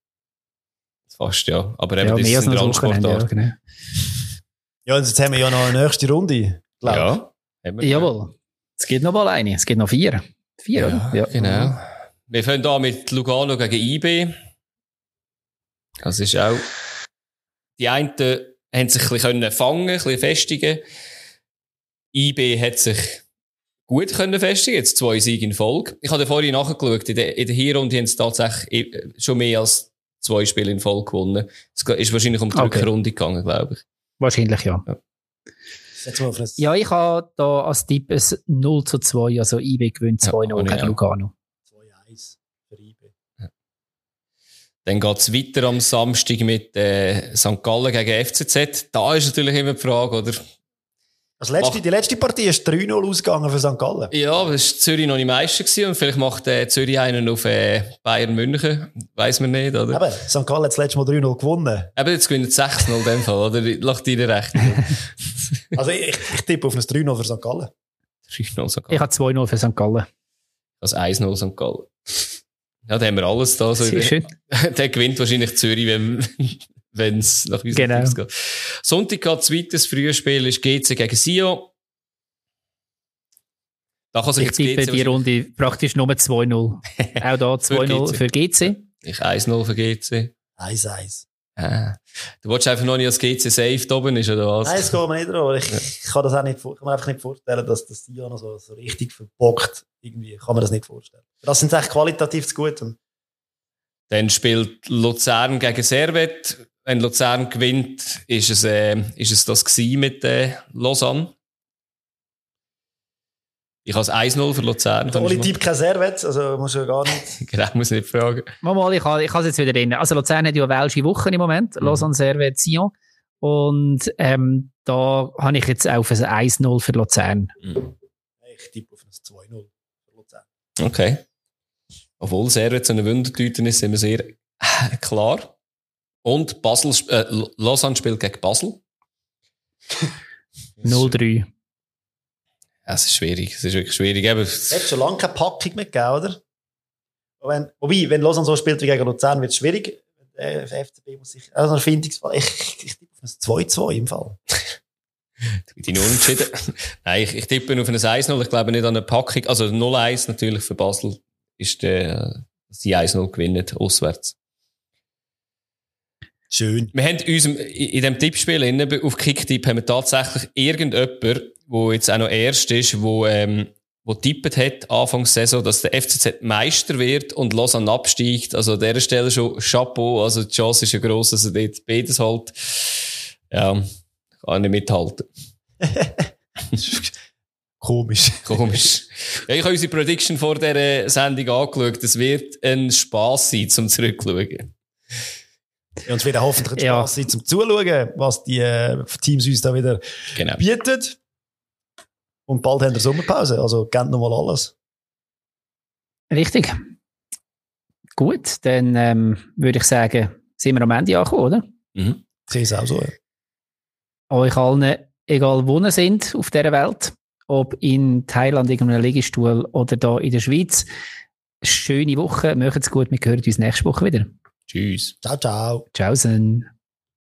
Fast, ja. Aber eben, ja, das ist ein Randsportart. Ja, genau. ja, und jetzt haben wir ja noch eine nächste Runde, glaube Ja. Jawohl. Es gibt noch mal eine. Es gibt noch vier. Vier, ja, oder? Ja, genau. Wir fangen da mit Lugano gegen IB. Das ist auch, die einen haben sich ein bisschen fangen, ein bisschen festigen. IB hat sich gut können festigen. Jetzt zwei Siege in Folge. Ich habe vorhin nachgeschaut. In der, in der Hinrunde haben sie tatsächlich schon mehr als zwei Spiele in Folge gewonnen. Es ist wahrscheinlich um die okay. Rückrunde gegangen, glaube ich. Wahrscheinlich, ja. ja. Ja, ich habe da als Tipp ein 0 zu 2, also IB gewinnt 2-0 ja, gegen Lugano. 2-1 für IB. Ja. Dann geht es weiter am Samstag mit äh, St. Gallen gegen FCZ. Da ist natürlich immer die Frage, oder? Also letzte, die letzte Partie ist 3-0 ausgegangen für St. Gallen. Ja, aber es war Zürich noch nicht Meister gewesen und vielleicht macht äh, Zürich einen auf äh, Bayern München. Weiss man nicht, oder? Aber St. Gallen hat das letzte Mal 3-0 gewonnen. Eben, jetzt gewinnen 6-0 in dem Fall, oder? Lacht dir recht. also ich, ich tippe auf ein 3-0 für St. Gallen. 3-0 St. Gallen. Ich habe 2-0 für St. Gallen. Also 1-0 St. Gallen. Ja, da haben wir alles da. So Sehr schön. [laughs] Der gewinnt wahrscheinlich Zürich, wenn, wenn es nach unserem genau. Tipps geht. Sonntag hat zweites frühes Spiel ist GC gegen Sio. Da kann sich ich tippe GC die Runde praktisch nur 2-0. [laughs] Auch da 2-0 für GC. Ich 1-0 für GC. 1-1. Ah. Du wolltest einfach noch nicht, dass GC safe da oben ist, oder was? Nein, es geht mir nicht darum. Ich, ja. ich kann das auch nicht, kann mir einfach nicht vorstellen, dass das Sio noch so, so richtig verbockt. Irgendwie kann man das nicht vorstellen. Das sind echt qualitativ zu gut. Dann spielt Luzern gegen Servet. Wenn Luzern gewinnt, ist es, äh, ist es das gewesen mit äh, Lausanne. Ich habe 1-0 für Luzern. Der Oli Typ kein Servet, also muss ja gar nicht. [laughs] genau, muss nicht fragen. Mal, mal, ich habe ich es jetzt wieder drin. Also Luzern hat ja eine welsche Woche im Moment. Mhm. Lausanne, Servet, Sion. Und ähm, da habe ich jetzt auf ein 1-0 für Luzern. Mhm. Ich tippe auf ein 2-0 für Luzern. Okay. Obwohl Servet so eine Wundertüte ist, sind wir sehr äh, klar. Und Basel, äh, Lausanne spielt gegen Basel. [laughs] 0-3. Es ist schwierig, es ist wirklich schwierig. es hat schon lange keine Packung mehr gegeben, oder? Wenn, wobei, wenn Lausanne so spielt wie gegen Luzern, wird es schwierig. Der FCB muss sich, also ein Findungsfall. Ich, ich, ich tippe auf ein 2-2 im Fall. [laughs] Die Unentschieden. Nein, ich, ich tippe auf ein 1-0. Ich glaube nicht an eine Packung. Also 0-1 natürlich für Basel ist der, dass die 1-0 gewinnen, auswärts. Schön. Wir haben uns in diesem Tippspiel auf Kicktipp haben wir tatsächlich irgendjemand, wo jetzt auch noch erst ist, wo, ähm, wo tippet hat, Anfangs Saison, dass der FCZ Meister wird und Lausanne absteigt. Also an dieser Stelle schon Chapeau. Also die Chance ist ja gross, dass er dort beides halt, ja, kann nicht mithalten. [laughs] Komisch. Komisch. Ja, ich habe unsere Prediction vor dieser Sendung angeschaut. Es wird ein Spass sein, zum zurückschauen. Ja, und es wird hoffentlich ja. sein, zum Zuschauen, was die äh, Teams uns da wieder genau. bieten. Und bald haben wir Sommerpause, also kennt nochmal alles. Richtig. Gut, dann ähm, würde ich sagen, sind wir am Ende angekommen, oder? Mhm. Sehe es auch so. Ja. Euch allen, egal wo ihr sind auf dieser Welt, ob in Thailand irgendeinem Liegestuhl oder da in der Schweiz, schöne Woche, macht's gut, wir hören uns nächste Woche wieder. Tschüss. Ciao, ciao. Tschaußen.